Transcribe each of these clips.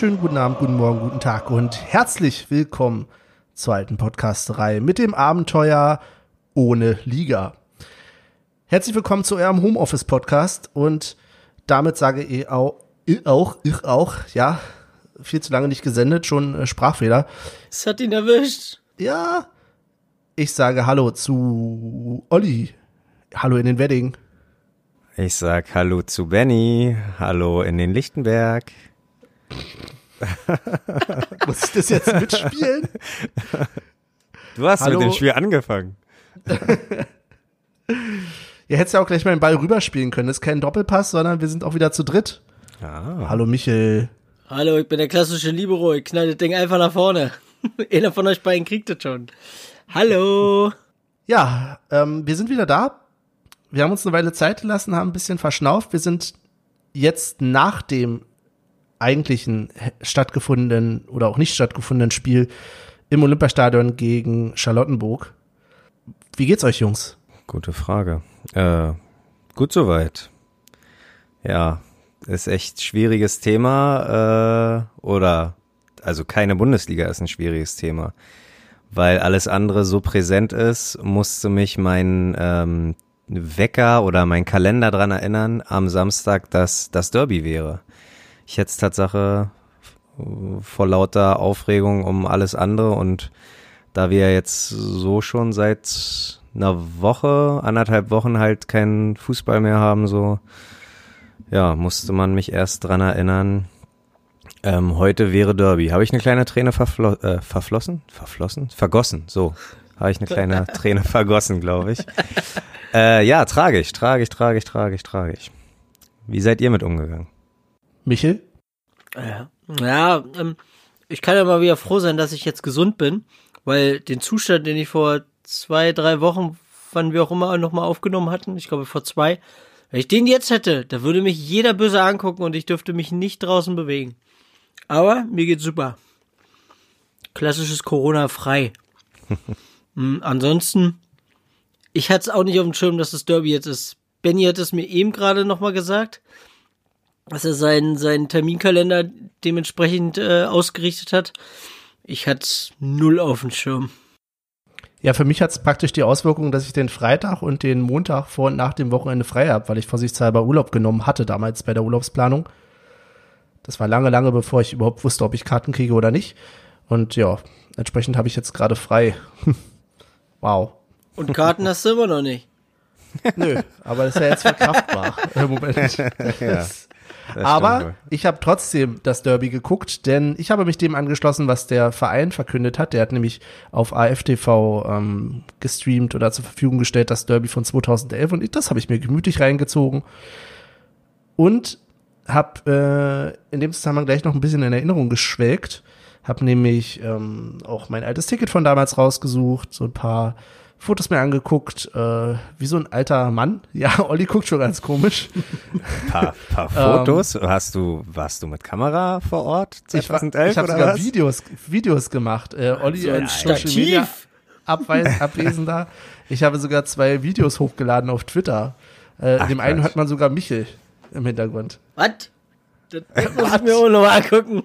wunderschönen guten Abend, guten Morgen, guten Tag und herzlich willkommen zur alten Podcasterei mit dem Abenteuer ohne Liga. Herzlich willkommen zu eurem Homeoffice Podcast und damit sage ich auch, ich auch, ich auch, ja, viel zu lange nicht gesendet, schon äh, Sprachfehler. Es hat ihn erwischt. Ja, ich sage Hallo zu Olli. Hallo in den Wedding. Ich sag Hallo zu Benny. Hallo in den Lichtenberg. Muss ich das jetzt mitspielen? Du hast Hallo. mit dem Spiel angefangen. Ihr hättet ja auch gleich mal den Ball rüberspielen können. Das ist kein Doppelpass, sondern wir sind auch wieder zu dritt. Ah. Hallo Michel. Hallo, ich bin der klassische Libero. Ich knall das Ding einfach nach vorne. Einer von euch beiden kriegt das schon. Hallo. Ja, ähm, wir sind wieder da. Wir haben uns eine Weile Zeit gelassen, haben ein bisschen verschnauft. Wir sind jetzt nach dem eigentlichen stattgefundenen oder auch nicht stattgefundenen Spiel im Olympiastadion gegen Charlottenburg. Wie geht's euch, Jungs? Gute Frage. Äh, gut soweit. Ja, ist echt schwieriges Thema. Äh, oder, also keine Bundesliga ist ein schwieriges Thema. Weil alles andere so präsent ist, musste mich mein ähm, Wecker oder mein Kalender dran erinnern am Samstag, dass das Derby wäre. Ich hätte es Tatsache vor lauter Aufregung um alles andere und da wir jetzt so schon seit einer Woche, anderthalb Wochen halt keinen Fußball mehr haben, so, ja, musste man mich erst dran erinnern. Ähm, heute wäre Derby. Habe ich eine kleine Träne verflo äh, verflossen? Verflossen? Vergossen, so. Habe ich eine kleine Träne vergossen, glaube ich. Äh, ja, tragisch, tragisch, tragisch, tragisch, tragisch. Wie seid ihr mit umgegangen? Michel? Ja, ja ähm, ich kann ja mal wieder froh sein, dass ich jetzt gesund bin, weil den Zustand, den ich vor zwei, drei Wochen, wann wir auch immer nochmal aufgenommen hatten, ich glaube vor zwei, wenn ich den jetzt hätte, da würde mich jeder böse angucken und ich dürfte mich nicht draußen bewegen. Aber mir geht's super. Klassisches Corona-frei. Mhm, ansonsten, ich hatte es auch nicht auf dem Schirm, dass das Derby jetzt ist. Benny hat es mir eben gerade nochmal gesagt, dass er seinen, seinen Terminkalender dementsprechend äh, ausgerichtet hat. Ich hatte es null auf dem Schirm. Ja, für mich hat es praktisch die Auswirkung, dass ich den Freitag und den Montag vor und nach dem Wochenende frei habe, weil ich vorsichtshalber Urlaub genommen hatte damals bei der Urlaubsplanung. Das war lange, lange bevor ich überhaupt wusste, ob ich Karten kriege oder nicht. Und ja, entsprechend habe ich jetzt gerade frei. wow. Und Karten hast du immer noch nicht. Nö, aber das ist ja jetzt verkraftbar im Moment. ja, aber ich habe trotzdem das Derby geguckt, denn ich habe mich dem angeschlossen, was der Verein verkündet hat. Der hat nämlich auf AFTV ähm, gestreamt oder zur Verfügung gestellt, das Derby von 2011. Und das habe ich mir gemütlich reingezogen. Und habe äh, in dem Zusammenhang gleich noch ein bisschen in Erinnerung geschwelgt. Habe nämlich ähm, auch mein altes Ticket von damals rausgesucht, so ein paar Fotos mir angeguckt, äh, wie so ein alter Mann. Ja, Olli guckt schon ganz komisch. Paar, paar Fotos? Hast du, warst du mit Kamera vor Ort? Ich, war- 2011 ich habe oder sogar was? Videos, Videos gemacht. Äh, Olli So ein als Social Stativ. Media Abweis, Abwesender. Ich habe sogar zwei Videos hochgeladen auf Twitter. Äh, Ach, dem einen Quatsch. hört man sogar Michel im Hintergrund. Was? Das muss ich mir auch noch mal angucken.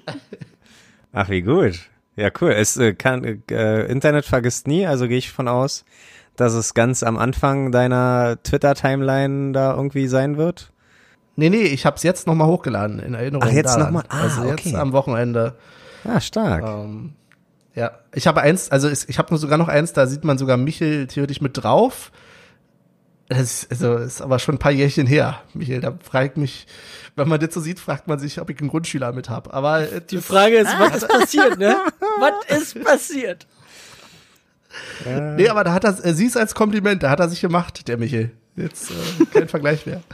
Ach, wie gut. Ja, cool. Es äh, kann, äh, Internet vergisst nie, also gehe ich von aus, dass es ganz am Anfang deiner Twitter-Timeline da irgendwie sein wird. Nee, nee, ich habe es jetzt nochmal hochgeladen in Erinnerung. Ach, jetzt daran. noch mal? Ah, also jetzt okay. am Wochenende. Ah, stark. Ähm, ja, ich habe eins, also ich habe nur sogar noch eins, da sieht man sogar Michel theoretisch mit drauf. Das ist, also, ist aber schon ein paar Jährchen her, Michel. Da fragt mich, wenn man das so sieht, fragt man sich, ob ich einen Grundschüler mit habe. Aber äh, Die Frage ist, was ist passiert, ne? Was ist passiert? Nee, aber da hat er, äh, sie es als Kompliment, da hat er sich gemacht, der Michel. Jetzt äh, kein Vergleich mehr.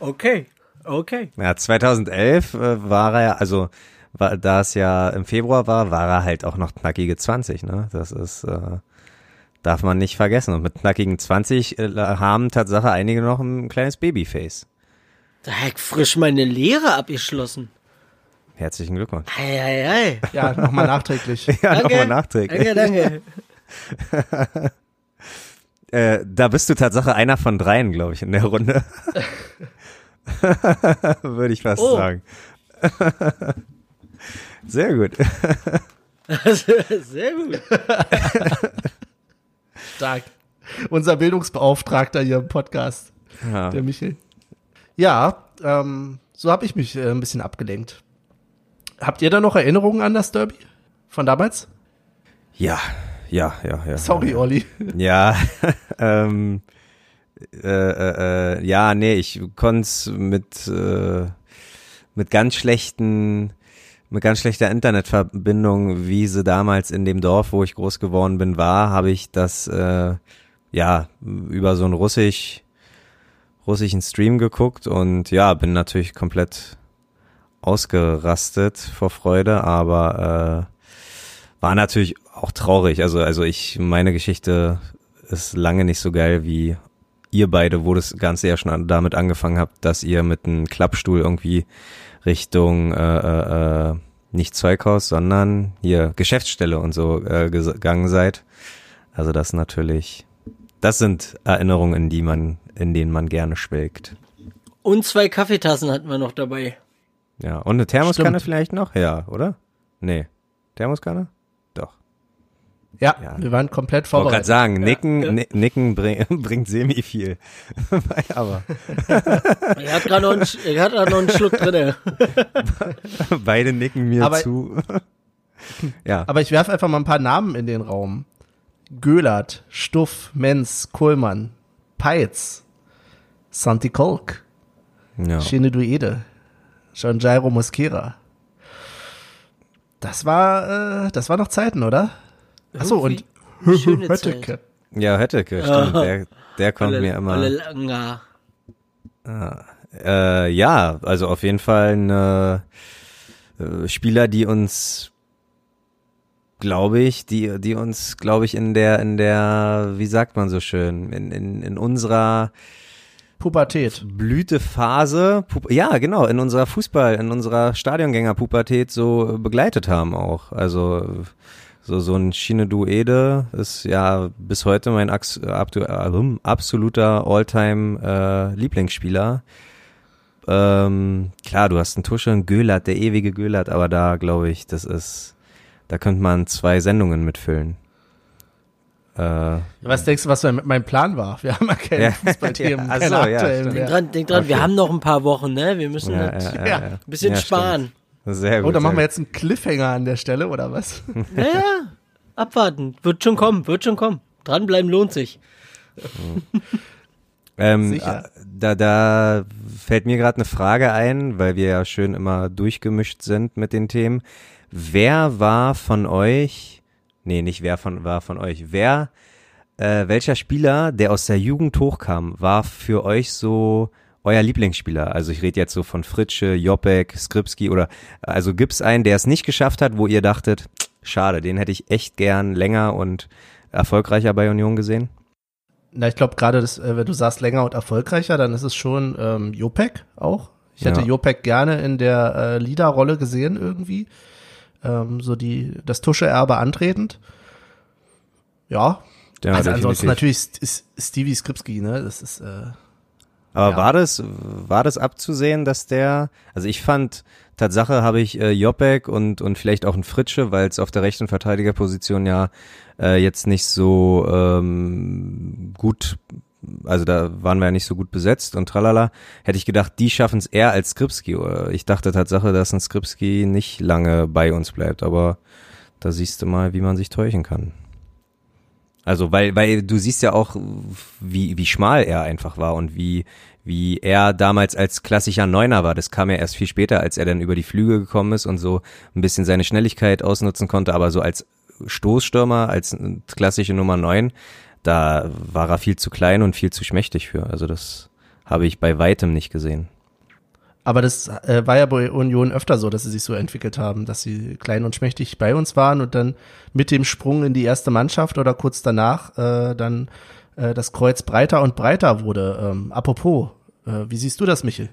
Okay, okay. Ja, 2011 äh, war er, also war, da es ja im Februar war, war er halt auch noch knackige 20, ne? Das ist, äh, darf man nicht vergessen. Und mit knackigen 20 äh, haben Tatsache einige noch ein kleines Babyface. Da hab ich frisch meine Lehre abgeschlossen. Herzlichen Glückwunsch. Ei, ei, ei. Ja, nochmal nachträglich. Ja, nochmal nachträglich. Danke, danke. Äh, da bist du Tatsache einer von dreien, glaube ich, in der Runde. Würde ich fast Oh. sagen. Sehr gut. Sehr gut. Stark. Unser Bildungsbeauftragter hier im Podcast, Ja. der Michel. Ja, ähm, so habe ich mich äh, ein bisschen abgelenkt. Habt ihr da noch Erinnerungen an das Derby von damals? Ja, ja, ja, ja. Sorry, ja. Olli. Ja, ähm, äh, äh, äh, ja, nee, ich konnte mit, äh, mit ganz schlechten, mit ganz schlechter Internetverbindung, wie sie damals in dem Dorf, wo ich groß geworden bin, war, habe ich das, äh, ja, über so einen russisch, russischen Stream geguckt und ja, bin natürlich komplett ausgerastet vor Freude, aber äh, war natürlich auch traurig. Also, also ich, meine Geschichte ist lange nicht so geil wie ihr beide, wo das Ganze ja schon damit angefangen habt, dass ihr mit einem Klappstuhl irgendwie Richtung äh, äh, äh, nicht Zeughaus, sondern hier Geschäftsstelle und so äh, gegangen seid. Also das natürlich, das sind Erinnerungen, in die man, in denen man gerne schwelgt. Und zwei Kaffeetassen hatten wir noch dabei. Ja, und eine Thermoskanne Stimmt. vielleicht noch? Ja, oder? Nee. Thermoskanne? Doch. Ja, Ja. wir waren komplett Ich wollte gerade vorbereitet. sagen, Nicken, ja. Ni- Nicken bring, bringt semi viel. Aber Er hat gerade noch, er noch einen Schluck drinne. beide nicken mir Aber- zu. ja, Aber ich werfe einfach mal ein paar Namen in den Raum. Göhlert, Stuff, Menz, Kohlmann, Peitz, Santi Kolk, ja. Shineduede, John Jairo Mosquera. Das war, äh, das war noch Zeiten, oder? Achso, und Hötteke. Ja, Hötteke, stimmt. Der, der kommt Olle- mir immer. Olle Langer. Äh, ja, also auf jeden Fall eine äh, Spieler, die uns, glaube ich, die, die uns, glaube ich, in der, in der, wie sagt man so schön, in, in, in unserer Pubertät. Blütephase, Pu- ja, genau, in unserer Fußball, in unserer Stadiongängerpubertät so begleitet haben auch. Also so so ein Shinedu Ede ist ja bis heute mein absoluter Alltime äh. Ähm, klar, du hast einen Tusche, einen Göhlert, der ewige Göhlert, aber da glaube ich, das ist, da könnte man zwei Sendungen mitfüllen. Äh, Was denkst du, was mein Plan war? Wir haben ja keine. Fußballthemen, Ja, keine so, ja, aktuellen. Denk dran, denk dran, wir Okay. haben noch ein paar Wochen, ne? Wir müssen ja, das ja, ja, Ja. ja. ein bisschen Ja, sparen. Stimmt. Sehr gut. Oh, dann machen wir jetzt einen Cliffhanger an der Stelle, oder was? Naja, abwarten. Wird schon kommen, wird schon kommen. Dranbleiben lohnt sich. Ähm, Sicher. äh, Da, da fällt mir gerade eine Frage ein, weil wir ja schön immer durchgemischt sind mit den Themen. Wer war von euch, nee, nicht wer von, war von euch, wer, äh, welcher Spieler, der aus der Jugend hochkam, war für euch so euer Lieblingsspieler? Also ich rede jetzt so von Fritsche, Jopek, Skripski oder, also gibt's einen, der es nicht geschafft hat, wo ihr dachtet, schade, den hätte ich echt gern länger und erfolgreicher bei Union gesehen? Na, ich glaube gerade, äh, wenn du sagst länger und erfolgreicher, dann ist es schon ähm, Jopek auch. Ich hätte Ja. Jopek gerne in der äh, Leaderrolle gesehen irgendwie. Ähm, so die, das Tusche-Erbe antretend. Ja. Ja, also ansonsten natürlich St- ist Stevie Skripski, ne? Das ist, äh, Aber Ja. war das, war das abzusehen, dass der, also ich fand, Tatsache habe ich äh, Jopek und, und vielleicht auch ein Fritsche, weil es auf der rechten Verteidigerposition ja äh, jetzt nicht so ähm, gut, also da waren wir ja nicht so gut besetzt und tralala, hätte ich gedacht, die schaffen es eher als Skripski. Ich dachte Tatsache, dass ein Skripski nicht lange bei uns bleibt, aber da siehst du mal, wie man sich täuschen kann. Also, weil, weil du siehst ja auch, wie, wie schmal er einfach war und wie, wie er damals als klassischer Neuner war. Das kam ja erst viel später, als er dann über die Flüge gekommen ist und so ein bisschen seine Schnelligkeit ausnutzen konnte, aber so als Stoßstürmer, als klassische Nummer neun, da war er viel zu klein und viel zu schmächtig für. Also das habe ich bei weitem nicht gesehen. aber das äh, war ja bei Union öfter so, dass sie sich so entwickelt haben, dass sie klein und schmächtig bei uns waren und dann mit dem Sprung in die erste Mannschaft oder kurz danach äh, dann äh, das Kreuz breiter und breiter wurde. Ähm, apropos, äh, wie siehst du das, Michel?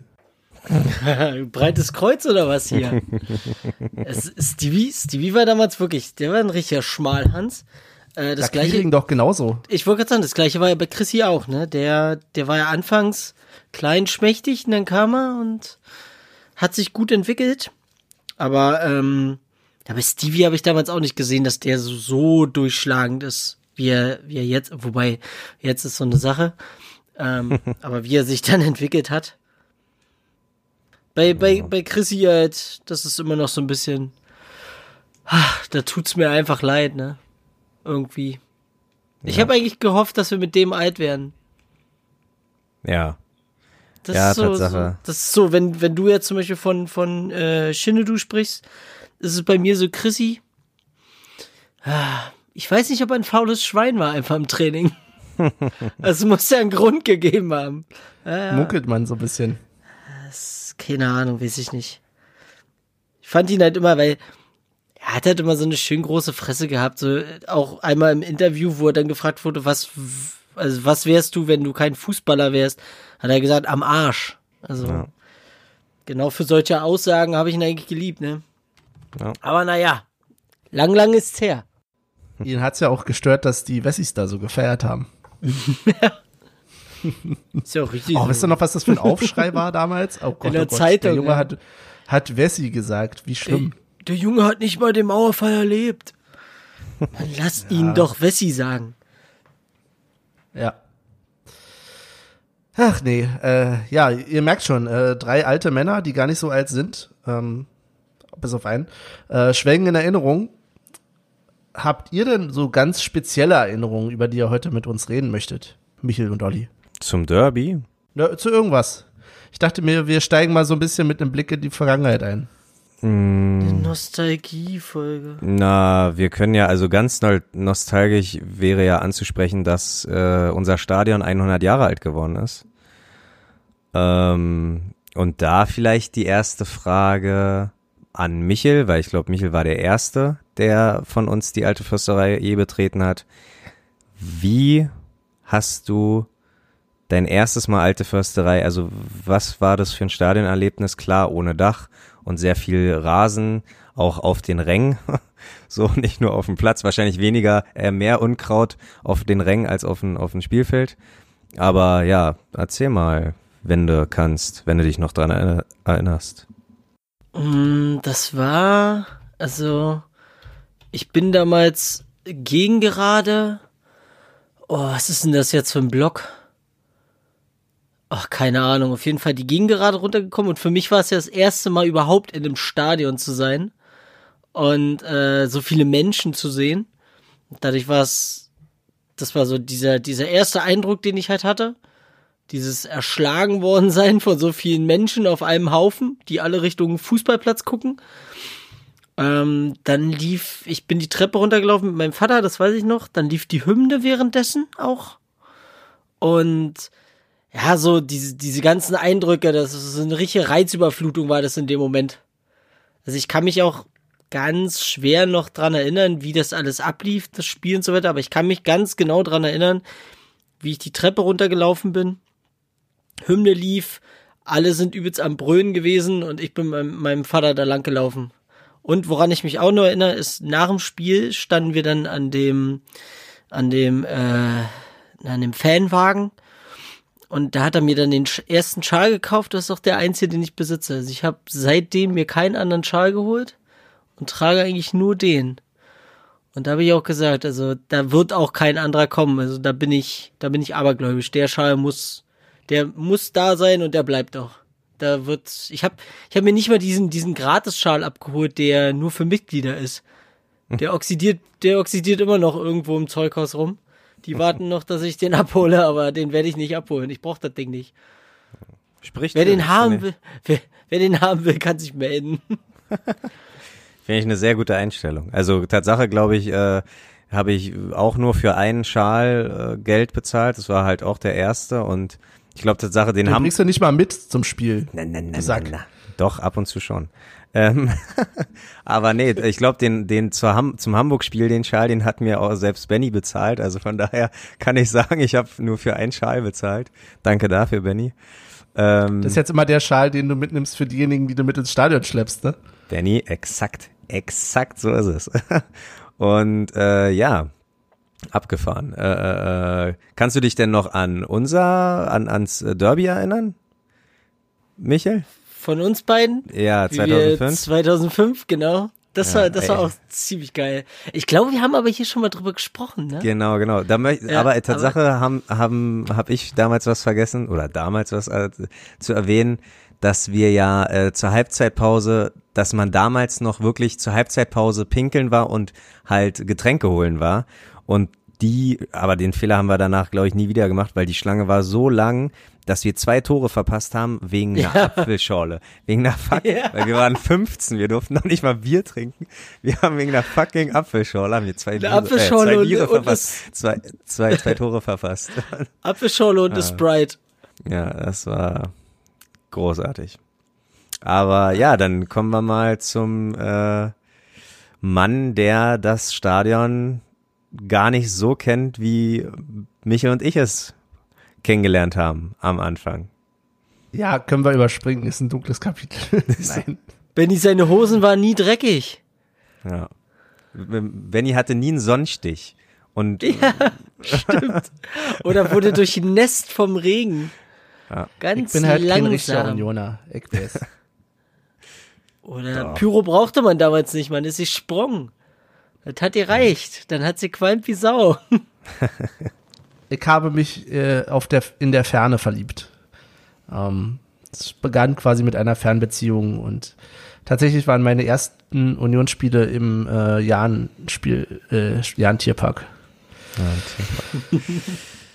Breites Kreuz oder was hier? es, Stevie, Stevie war damals wirklich, der war ein richtiger Schmalhans. Äh, das da gleiche, doch genauso. ich wollte gerade sagen, das gleiche war ja bei Chrissy auch, ne? Der, der war ja anfangs klein, schmächtig und dann kam er und hat sich gut entwickelt. Aber, ähm, ja, bei Stevie habe ich damals auch nicht gesehen, dass der so, so durchschlagend ist, wie er, wie er jetzt, wobei jetzt ist so eine Sache. Ähm, aber wie er sich dann entwickelt hat. Bei, bei, bei Chrissy halt, das ist immer noch so ein bisschen, ach, da tut's mir einfach leid, ne? Irgendwie. Ich Ja. habe eigentlich gehofft, dass wir mit dem alt werden. Ja. Das Ja, ist so, so, Tatsache. das ist so, wenn, wenn du jetzt zum Beispiel von, von äh, Shinedu sprichst, ist es bei mir so Chrissy. Ah, Ich weiß nicht, ob er ein faules Schwein war einfach im Training. Also muss ja einen Grund gegeben haben. Ja, Munkelt man so ein bisschen. das, keine Ahnung, weiß ich nicht. Ich fand ihn halt immer, weil er hat halt immer so eine schön große Fresse gehabt. So äh, auch einmal im Interview, wo er dann gefragt wurde, was, also was wärst du, wenn du kein Fußballer wärst, hat er gesagt, am Arsch. Also Ja. genau für solche Aussagen habe ich ihn eigentlich geliebt, ne? Ja. Aber naja, lang, lang ist's her. Ihn hat's ja auch gestört, dass die Wessis da so gefeiert haben. Ist ja auch richtig. Oh, so. wisst ihr noch, was das für ein Aufschrei war damals? Oh Gott, der oh Gott. Zeitung, Der Junge ja. hat, hat Wessi gesagt. Wie schlimm. Der Junge hat nicht mal den Mauerfall erlebt. Dann lasst ihn doch Wessi sagen. Ja. Ach nee, äh, ja, ihr merkt schon, äh, drei alte Männer, die gar nicht so alt sind, ähm, bis auf einen, äh, schwelgen in Erinnerung. Habt ihr denn so ganz spezielle Erinnerungen, über die ihr heute mit uns reden möchtet? Michel und Olli. Zum Derby? Ja, zu irgendwas. Ich dachte mir, wir steigen mal so ein bisschen mit einem Blick in die Vergangenheit ein. Hm. Nostalgiefolge. Na, wir können ja, also ganz nostalgisch wäre ja anzusprechen, dass äh, unser Stadion 100 Jahre alt geworden ist. Ähm, und da vielleicht die erste Frage an Michel, weil ich glaube, Michel war der Erste, der von uns die alte Fürsterei je betreten hat. Wie hast du dein erstes Mal alte Försterei, also was war das für ein Stadionerlebnis? Klar, ohne Dach und sehr viel Rasen, auch auf den Rängen. So, nicht nur auf dem Platz, wahrscheinlich weniger, äh, mehr Unkraut auf den Rängen als auf dem, auf dem Spielfeld. Aber ja, erzähl mal, wenn du kannst, wenn du dich noch dran erinner- erinnerst. Mm, Das war, also, ich bin damals gegen gerade. Oh, was ist denn das jetzt für ein Block? Ach, keine Ahnung. Auf jeden Fall die Gegengerade runtergekommen und für mich war es ja das erste Mal überhaupt in einem Stadion zu sein und äh, so viele Menschen zu sehen. Dadurch war es, das war so dieser, dieser erste Eindruck, den ich halt hatte. Dieses erschlagen worden sein von so vielen Menschen auf einem Haufen, die alle Richtung Fußballplatz gucken. Ähm, dann lief, ich bin die Treppe runtergelaufen mit meinem Vater, das weiß ich noch. Dann lief die Hymne währenddessen auch. Und ja, so diese, diese ganzen Eindrücke, das ist so eine richtige Reizüberflutung war das in dem Moment. Also ich kann mich auch ganz schwer noch dran erinnern, wie das alles ablief, das Spiel und so weiter, aber ich kann mich ganz genau dran erinnern, wie ich die Treppe runtergelaufen bin. Hymne lief, alle sind übelst am Brüllen gewesen und ich bin mit meinem, meinem Vater da lang gelaufen. Und woran ich mich auch noch erinnere, ist, nach dem Spiel standen wir dann an dem, an dem, äh, an dem Fanwagen und da hat er mir dann den ersten Schal gekauft, das ist auch der einzige, den ich besitze. Also ich habe seitdem mir keinen anderen Schal geholt und trage eigentlich nur den. Und da habe ich auch gesagt, also da wird auch kein anderer kommen. Also da bin ich, da bin ich abergläubisch. Der Schal muss, der muss da sein und der bleibt auch. Da wird, ich habe, ich habe mir nicht mal diesen diesen Gratis-Schal abgeholt, der nur für Mitglieder ist. Der oxidiert, der oxidiert immer noch irgendwo im Zeughaus rum. Die warten noch, dass ich den abhole, aber den werde ich nicht abholen. Ich brauche das Ding nicht. Spricht Wer den haben will, wer, wer den haben will, kann sich melden. Finde ich eine sehr gute Einstellung. Also Tatsache, glaube ich, äh, habe ich auch nur für einen Schal äh, Geld bezahlt. Das war halt auch der erste und ich glaube Tatsache, den Den haben bringst du nicht mal mit zum Spiel. Na, na, na, na, na. Doch, ab und zu schon. Ähm, aber nee, ich glaube, den, den zur Ham zum Hamburg-Spiel, den Schal, den hat mir auch selbst Benny bezahlt. Also von daher kann ich sagen, ich habe nur für einen Schal bezahlt. Danke dafür, Benny. Ähm, Das ist jetzt immer der Schal, den du mitnimmst für diejenigen, die du mit ins Stadion schleppst, ne? Benny, exakt, exakt so ist es. Und äh, ja, abgefahren. Äh, äh, kannst du dich denn noch an unser, an ans Derby erinnern? Michael? Von uns beiden. Ja, wie wir 2005. 2005, genau. Das Ja, war, das war ey. auch ziemlich geil. Ich glaube, wir haben aber hier schon mal drüber gesprochen, ne? Genau, genau. Da möcht, Ja, aber Tatsache haben haben habe ich damals was vergessen oder damals was äh, zu erwähnen, dass wir ja äh, zur Halbzeitpause, dass man damals noch wirklich zur Halbzeitpause pinkeln war und halt Getränke holen war und die, aber den Fehler haben wir danach, glaube ich, nie wieder gemacht, weil die Schlange war so lang, dass wir zwei Tore verpasst haben wegen einer Ja. Apfelschorle. Wegen einer fuck, Ja. weil wir waren 15, wir durften noch nicht mal Bier trinken. Wir haben wegen einer fucking Apfelschorle, haben wir zwei, Apfelschorle äh, zwei und- Biere und verpasst. Zwei, zwei, zwei Tore verpasst. Apfelschorle und eine Sprite. Ja, das war großartig. Aber ja, dann kommen wir mal zum äh, Mann, der das Stadion gar nicht so kennt, wie Michael und ich es kennengelernt haben am Anfang. Ja, können wir überspringen, ist ein dunkles Kapitel. Nein. Benny, seine Hosen waren nie dreckig. Ja. Benny hatte nie einen Sonnenstich. Und Oder wurde durchnässt vom Regen. Ja. Ganz Ich bin halt langsam. Unioner. Ich weiß. Oder Pyro brauchte man damals nicht, man ist sie sprung. Das hat ihr reicht. Dann hat sie qualmt wie Sau. Ich habe mich äh, auf der, in der Ferne verliebt. Ähm, es begann quasi mit einer Fernbeziehung und tatsächlich waren meine ersten Unionsspiele im äh, Jahn-Spiel, äh, Jahn-Tierpark.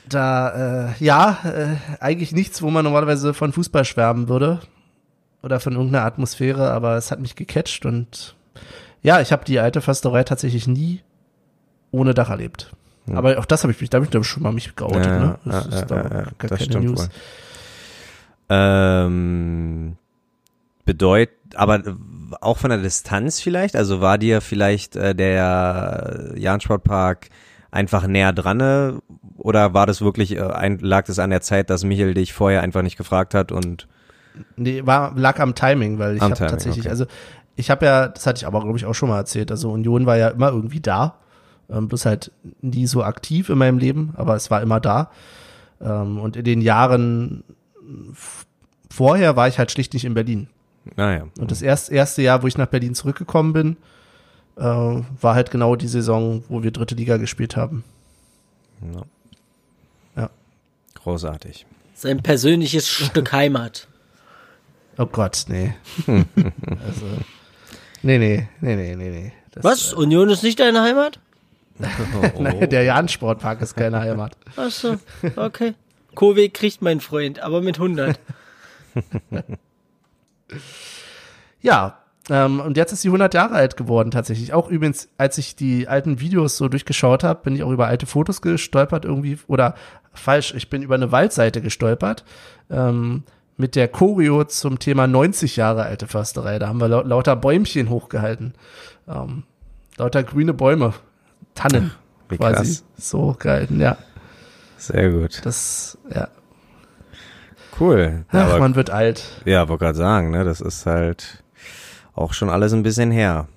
Da, äh, ja, äh, eigentlich nichts, wo man normalerweise von Fußball schwärmen würde oder von irgendeiner Atmosphäre, aber es hat mich gecatcht und ja, ich habe die alte Försterei tatsächlich nie ohne Dach erlebt. Aber auch das habe ich mich, da habe ich glaube ich schon mal mich geoutet, Ja, ne? ja, Das ist ja, da ja, ja, gar das keine stimmt News. wohl. Ähm, bedeut, aber auch von der Distanz vielleicht? Also war dir vielleicht äh, der Jahn-Sportpark einfach näher dran äh, oder war das wirklich, äh, ein, lag das an der Zeit, dass Michael dich vorher einfach nicht gefragt hat und Nee, war, lag am Timing, weil ich habe tatsächlich, okay. also ich habe ja, das hatte ich aber, glaube ich, auch schon mal erzählt, also Union war ja immer irgendwie da, ähm, bloß halt nie so aktiv in meinem Leben, aber es war immer da. Ähm, und in den Jahren vorher war ich halt schlicht nicht in Berlin. naja. Und das erste, erste Jahr, wo ich nach Berlin zurückgekommen bin, äh, war halt genau die Saison, wo wir dritte Liga gespielt haben. Großartig. Sein persönliches Stück Heimat. Oh Gott, nee. also, nee, nee, nee, nee, nee, nee. Das, Was? Union ist nicht deine Heimat? Nein, der Jahn-Sportpark ist keine Heimat. Ach so, okay. Kohlweg kriegt mein Freund, aber mit 100. Ja, ähm, und jetzt ist sie 100 Jahre alt geworden tatsächlich. Auch übrigens, als ich die alten Videos so durchgeschaut habe, bin ich auch über alte Fotos gestolpert irgendwie, oder falsch, ich bin über eine Waldseite gestolpert, ähm, mit der Choreo zum Thema 90 Jahre alte Försterei. Da haben wir lau lauter Bäumchen hochgehalten. Ähm, lauter grüne Bäume. Tannen Wie quasi. krass. So gehalten, ja. Sehr gut. Das, ja. Cool. Ach, Aber, man wird alt. ja, wollte gerade sagen, ne, das ist halt auch schon alles ein bisschen her.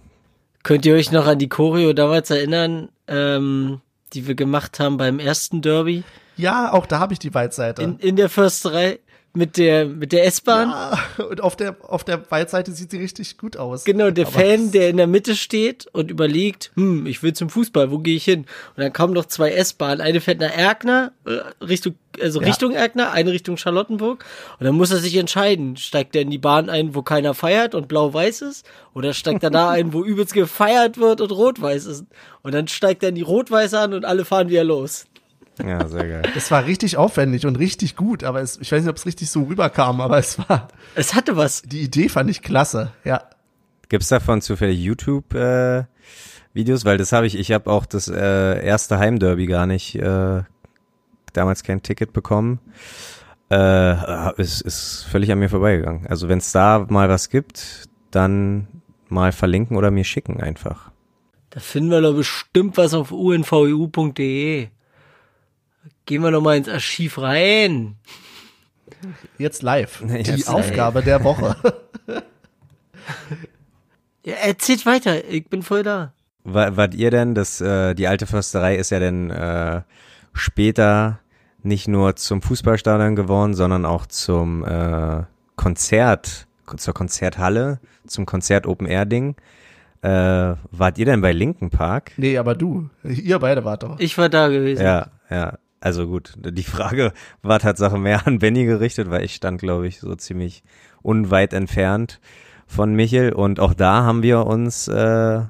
Könnt ihr euch noch an die Choreo damals erinnern, ähm, die wir gemacht haben beim ersten Derby Ja, auch da habe ich die Waldseite. in, in der Försterei mit der, mit der S-Bahn? Ah, und auf der, auf der Waldseite sieht sie richtig gut aus. Genau, der Aber Fan, der in der Mitte steht und überlegt, hm, ich will zum Fußball, wo gehe ich hin? Und dann kommen noch zwei S-Bahnen. Eine fährt nach Erkner, äh, Richtung, also Ja. Richtung Erkner, eine Richtung Charlottenburg. Und dann muss er sich entscheiden. Steigt er in die Bahn ein, wo keiner feiert und blau-weiß ist? Oder steigt er da ein, wo übelst gefeiert wird und rot-weiß ist? Und dann steigt er in die rot-weiße an und alle fahren wieder los. Ja, sehr geil. Das war richtig aufwendig und richtig gut, aber es, ich weiß nicht, ob es richtig so rüberkam, aber es war, Es hatte was. die Idee fand ich klasse, ja. Gibt's davon zufällig YouTube äh, Videos? Weil das habe ich, ich habe auch das äh, erste Heimderby gar nicht, äh, damals kein Ticket bekommen. Äh, ist, ist völlig an mir vorbeigegangen. Also wenn es da mal was gibt, dann mal verlinken oder mir schicken einfach. Da finden wir doch bestimmt was auf unvu.de. Gehen wir noch mal ins Archiv rein. Jetzt live. Jetzt die live. Aufgabe der Woche. Ja, erzählt weiter, ich bin voll da. Wa- Wart ihr denn, das, äh, die alte Försterei ist ja dann äh, später nicht nur zum Fußballstadion geworden, sondern auch zum äh, Konzert, zur Konzerthalle, zum Konzert Open Air Ding. Äh, wart ihr denn bei Linken Park? Nee, aber du. Ihr beide wart doch. Ich war da gewesen. Ja, ja. Also gut, die Frage war Tatsache mehr an Benny gerichtet, weil ich stand, glaube ich, so ziemlich unweit entfernt von Michel. Und auch da haben wir uns, äh,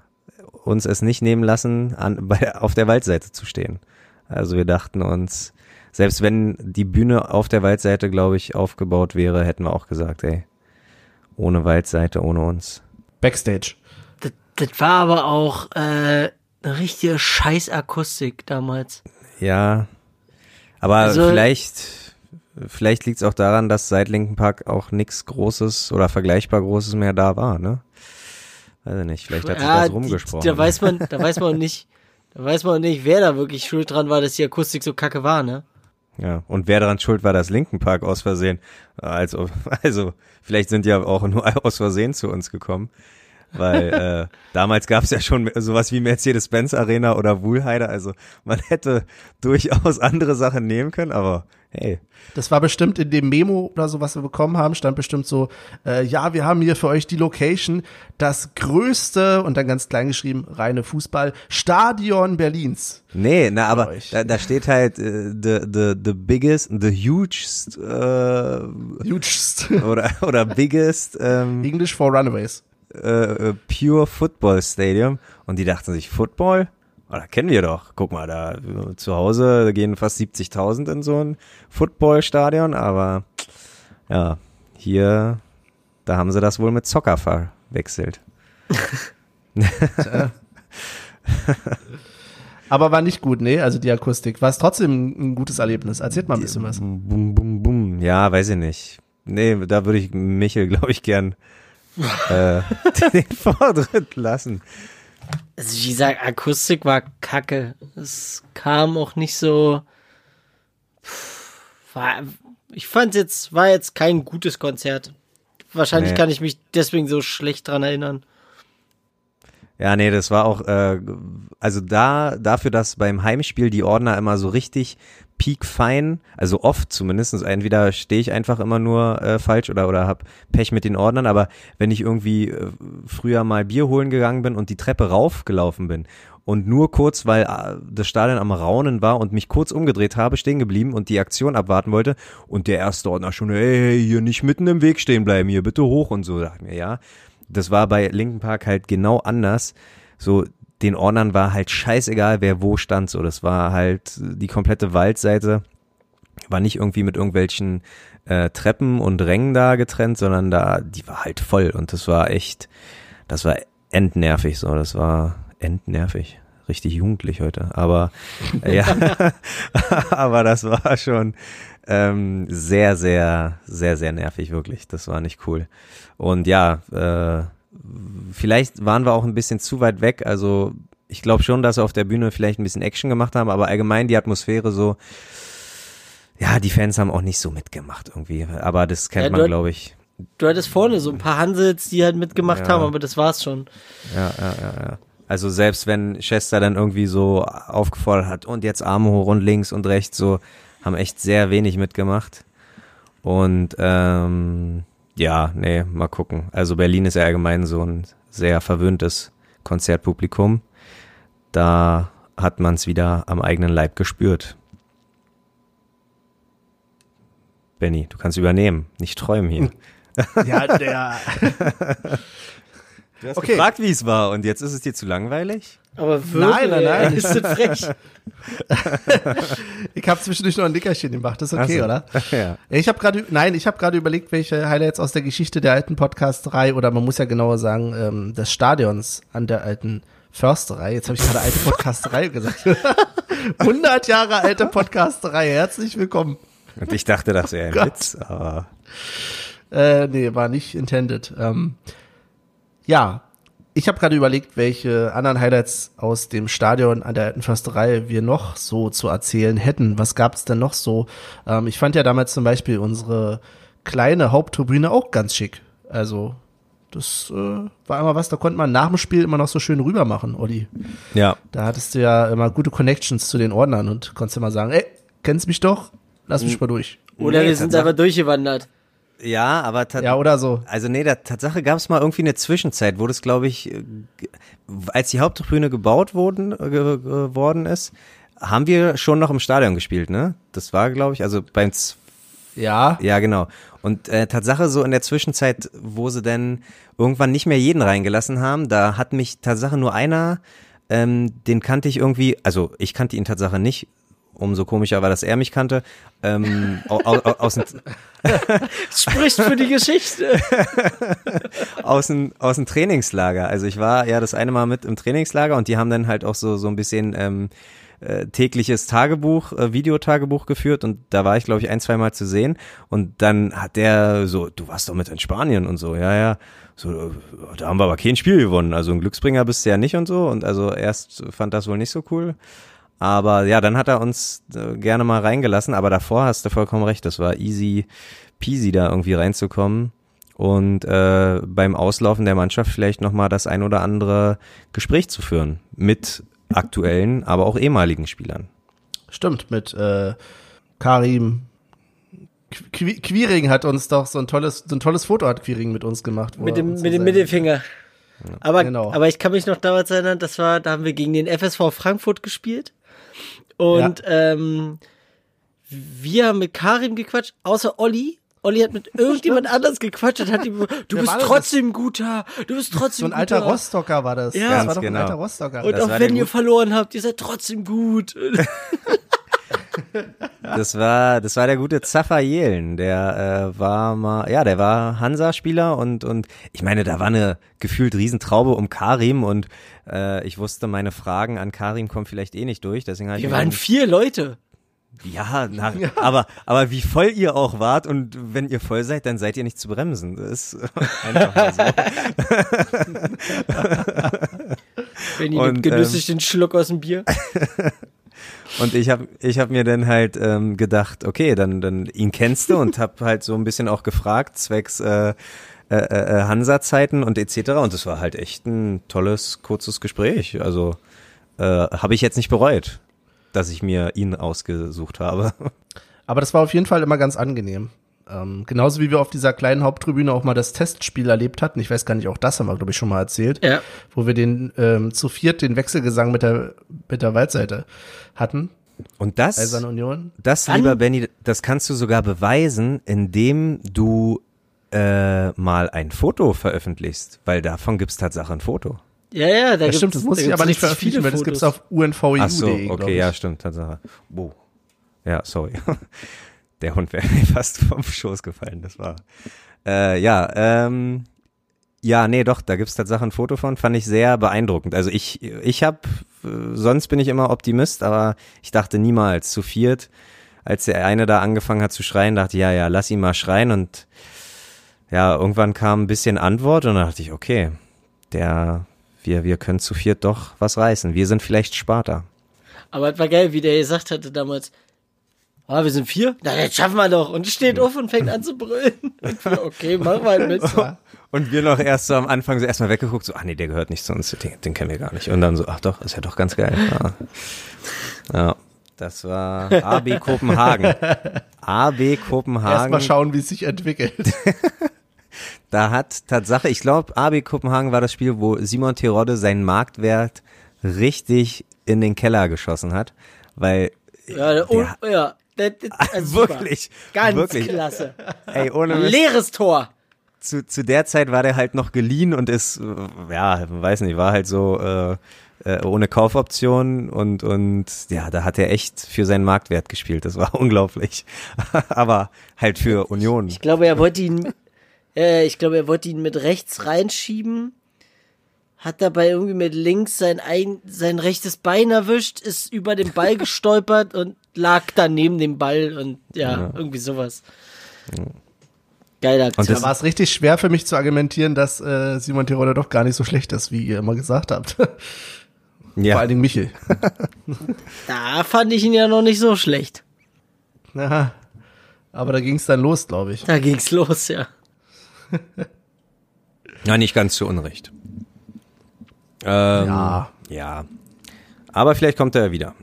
uns es nicht nehmen lassen, an, bei, auf der Waldseite zu stehen. Also wir dachten uns, selbst wenn die Bühne auf der Waldseite, glaube ich, aufgebaut wäre, hätten wir auch gesagt, ey, ohne Waldseite, ohne uns. Backstage. Das, das war aber auch äh, eine richtige Scheißakustik damals. Ja, aber Also- vielleicht, vielleicht liegt es auch daran, dass seit Linken Park auch nichts Großes oder vergleichbar Großes mehr da war, ne? Weiß ich nicht, vielleicht hat sich das die- rumgesprochen. Da weiß man, da weiß man nicht, da weiß man nicht, wer da wirklich schuld dran war, dass die Akustik so kacke war, ne? Ja, und wer daran schuld war, dass Linken Park aus Versehen, also, also vielleicht sind die ja auch nur aus Versehen zu uns gekommen, weil äh, damals gab es ja schon sowas wie Mercedes-Benz Arena oder Wuhlheide, also man hätte durchaus andere Sachen nehmen können, aber hey, Das war bestimmt in dem Memo oder so, was wir bekommen haben, stand bestimmt so, äh, ja, wir haben hier für euch die Location, das größte, und dann ganz klein geschrieben, reine Fußball, Stadion Berlins. Nee, na, aber da, da steht halt äh, the, the, the biggest, the hugest äh, Hugest. oder, oder biggest ähm, English for Runaways. Äh, äh, Pure Football Stadium und die dachten sich, Football? Oh, da kennen wir doch. Guck mal, da zu Hause da gehen fast 70.000 in so ein Footballstadion, aber ja, hier, da haben sie das wohl mit Zocker verwechselt. Aber war nicht gut, nee, also die Akustik. War es trotzdem ein gutes Erlebnis? Erzählt mal ein bisschen was. Bum, bum, bum. Ja, weiß ich nicht. Nee, da würde ich Michel, glaube ich, gern äh, den Vortritt lassen. Also wie gesagt, Akustik war kacke. Es kam auch nicht so. War, ich fand jetzt, war jetzt kein gutes Konzert. Wahrscheinlich Nee. kann ich mich deswegen so schlecht dran erinnern. Ja, nee, das war auch, äh, also da, dafür, dass beim Heimspiel die Ordner immer so richtig piekfein, also oft zumindest, entweder stehe ich einfach immer nur äh, falsch oder, oder hab Pech mit den Ordnern, aber wenn ich irgendwie äh, früher mal Bier holen gegangen bin und die Treppe raufgelaufen bin und nur kurz, weil äh, das Stadion am Raunen war und mich kurz umgedreht habe, stehen geblieben und die Aktion abwarten wollte und der erste Ordner schon, ey, hier nicht mitten im Weg stehen bleiben, hier bitte hoch und so, da dachte mir, ja, das war bei Linken Park halt genau anders. So, den Ordnern war halt scheißegal, wer wo stand. So, das war halt die komplette Waldseite. War nicht irgendwie mit irgendwelchen äh, Treppen und Rängen da getrennt, sondern da, die war halt voll. Und das war echt, das war endnervig. So, das war endnervig. Richtig jugendlich heute. Aber äh, ja, aber das war schon ähm, sehr, sehr, sehr, sehr nervig, wirklich. Das war nicht cool. Und ja, äh, vielleicht waren wir auch ein bisschen zu weit weg. Also ich glaube schon, dass wir auf der Bühne vielleicht ein bisschen Action gemacht haben, aber allgemein die Atmosphäre so, ja, die Fans haben auch nicht so mitgemacht irgendwie. Aber das kennt Ja, man, glaube ich. Du hattest vorne so ein paar Hansels, die halt mitgemacht Ja. haben, aber das war's schon. Ja, ja, ja, ja. Also selbst wenn Chester dann irgendwie so aufgefordert hat und jetzt Arme hoch und links und rechts, so haben echt sehr wenig mitgemacht. Und ähm, ja, nee, mal gucken. Also Berlin ist ja allgemein so ein sehr verwöhntes Konzertpublikum. Da hat man es wieder am eigenen Leib gespürt. Benny, du kannst übernehmen, nicht träumen hier. Ja, der. Du hast Okay. gefragt, wie es war und jetzt ist es dir zu langweilig? Aber Nein, nein, nein. Ist das frech? ich habe zwischendurch noch ein Nickerchen gemacht. Das ist okay, so. oder? ja. Ich habe gerade, nein, ich habe gerade überlegt, welche Highlights aus der Geschichte der alten Podcasterei oder man muss ja genauer sagen, ähm, des Stadions an der alten Försterei. Jetzt habe ich gerade alte Podcasterei gesagt. 100 Jahre alte Podcasterei. Herzlich willkommen. Und ich dachte, das wäre ein Gott. Witz, aber Äh, nee, war nicht intended. Ähm, ja, ich habe gerade überlegt, welche anderen Highlights aus dem Stadion an der alten Försterei wir noch so zu erzählen hätten. Was gab's denn noch so? Ähm, ich fand ja damals zum Beispiel unsere kleine Haupttribüne auch ganz schick. Also das äh, war immer was, da konnte man nach dem Spiel immer noch so schön rüber machen, Olli. ja, Da hattest du ja immer gute Connections zu den Ordnern und konntest immer sagen, ey, kennst mich doch? Lass mich mal durch. Oder Nee, wir sind einfach durchgewandert. Ja, aber ja oder so. Also nee, der Tatsache gab es mal irgendwie eine Zwischenzeit, wo das glaube ich, äh, als die Haupttribüne gebaut wurden, äh, geworden ist, haben wir schon noch im Stadion gespielt, ne? Das war glaube ich, also beim Z ja. Ja, genau. Und äh, Tatsache so in der Zwischenzeit, wo sie denn irgendwann nicht mehr jeden reingelassen haben, da hat mich Tatsache nur einer, ähm, den kannte ich irgendwie, also ich kannte ihn Tatsache nicht, umso komischer war, dass er mich kannte. Ähm, aus, aus, aus Spricht für die Geschichte. aus, dem, aus dem Trainingslager. Also ich war ja das eine Mal mit im Trainingslager und die haben dann halt auch so, so ein bisschen ähm, äh, tägliches Tagebuch, äh, Videotagebuch geführt und da war ich, glaube ich, ein, zwei Mal zu sehen. Und dann hat der so, du warst doch mit in Spanien und so, ja, ja. So, äh, da haben wir aber kein Spiel gewonnen. Also ein Glücksbringer bist du ja nicht und so. Und also erst fand das wohl nicht so cool. Aber ja, dann hat er uns äh, gerne mal reingelassen. Aber davor hast du vollkommen recht. Das war easy peasy, da irgendwie reinzukommen. Und äh, beim Auslaufen der Mannschaft vielleicht nochmal das ein oder andere Gespräch zu führen. Mit aktuellen, aber auch ehemaligen Spielern. Stimmt, mit äh, Karim. Qu Quiring hat uns doch so ein tolles, so ein tolles Foto hat Quiring mit uns gemacht. Mit dem, mit dem Mittelfinger. Aber, genau. aber ich kann mich noch damals erinnern, das war, da haben wir gegen den FSV Frankfurt gespielt. Und ja. ähm, wir haben mit Karim gequatscht, außer Olli. Olli hat mit irgendjemand anders gequatscht und hat ihm, du Wer bist trotzdem guter, du bist trotzdem guter. So ein alter guter. Rostocker war das. Ja, das war doch genau. ein alter Rostocker. Und das auch wenn ihr verloren habt, ihr seid trotzdem gut. Das war, das war der gute Zaffer Jelen, der äh, war mal, ja, der war Hansa-Spieler und und ich meine, da war eine gefühlt Riesentraube um Karim und äh, ich wusste, meine Fragen an Karim kommen vielleicht eh nicht durch, deswegen Wir waren vier Leute. Ja, na, ja, aber aber wie voll ihr auch wart und wenn ihr voll seid, dann seid ihr nicht zu bremsen. Das ist einfach mal so. wenn ihr und, genüsslich ähm, den Schluck aus dem Bier. Und ich habe ich hab mir dann halt ähm, gedacht, okay, dann, dann ihn kennst du und habe halt so ein bisschen auch gefragt, zwecks äh, äh, äh, Hansa-Zeiten und etc. Und es war halt echt ein tolles, kurzes Gespräch. Also äh, habe ich jetzt nicht bereut, dass ich mir ihn ausgesucht habe. Aber das war auf jeden Fall immer ganz angenehm. Ähm, genauso wie wir auf dieser kleinen Haupttribüne auch mal das Testspiel erlebt hatten. Ich weiß gar nicht, auch das haben wir, glaube ich, schon mal erzählt. Ja. Wo wir den ähm, zu viert den Wechselgesang mit der, mit der Waldseite hatten. Und das, Union. das, lieber Benny, das kannst du sogar beweisen, indem du äh, mal ein Foto veröffentlichst, weil davon gibt's tatsächlich ein Foto. Ja, ja, da ja, stimmt, das muss ich aber nicht veröffentlichen, weil das gibt's auf unvu.de. Ach so, okay, ja, stimmt, Tatsache. Boah. Ja, sorry. Der Hund wäre mir fast vom Schoß gefallen, das war. Äh, ja, ähm, ja, nee, doch, da gibt's tatsächlich ein Foto von, fand ich sehr beeindruckend. Also ich, ich habe, sonst bin ich immer Optimist, aber ich dachte niemals zu viert, als der eine da angefangen hat zu schreien, dachte ich, ja, ja, lass ihn mal schreien und ja, irgendwann kam ein bisschen Antwort und dann dachte ich, okay, der, wir, wir können zu viert doch was reißen. Wir sind vielleicht Sparta. Aber es war geil, wie der gesagt hatte damals, Ah, wir sind vier? Na, jetzt schaffen wir doch. Und steht auf und fängt an zu brüllen. okay, machen wir halt mit. Und wir noch erst so am Anfang so erstmal weggeguckt, so, ah nee, der gehört nicht zu uns, den, den kennen wir gar nicht. Und dann so, ach doch, ist ja doch ganz geil. Ja, ja das war AB Kopenhagen. AB Kopenhagen. Erstmal schauen, wie es sich entwickelt. da hat Tatsache, ich glaube, AB Kopenhagen war das Spiel, wo Simon Terodde seinen Marktwert richtig in den Keller geschossen hat, weil ja, der, der, ja, also wirklich. Ganz wirklich. klasse. Ey, ohne. Leeres Tor. Zu, zu der Zeit war der halt noch geliehen und ist, ja, weiß nicht, war halt so äh, äh, ohne Kaufoption und und ja, da hat er echt für seinen Marktwert gespielt. Das war unglaublich. Aber halt für Union. Ich glaube, er wollte ihn, äh, ich glaube, er wollte ihn mit rechts reinschieben hat dabei irgendwie mit links sein, ein, sein rechtes Bein erwischt, ist über den Ball gestolpert und lag dann neben dem Ball und ja, ja. irgendwie sowas. Ja. Geile Aktion. Und da war es richtig schwer für mich zu argumentieren, dass äh, Simon Tirol doch gar nicht so schlecht ist, wie ihr immer gesagt habt. Ja. Vor allen Dingen Michel. da fand ich ihn ja noch nicht so schlecht. Ja, aber da ging es dann los, glaube ich. Da ging es los, ja. ja, nicht ganz zu Unrecht. Ähm, ja. Ja. Aber vielleicht kommt er wieder.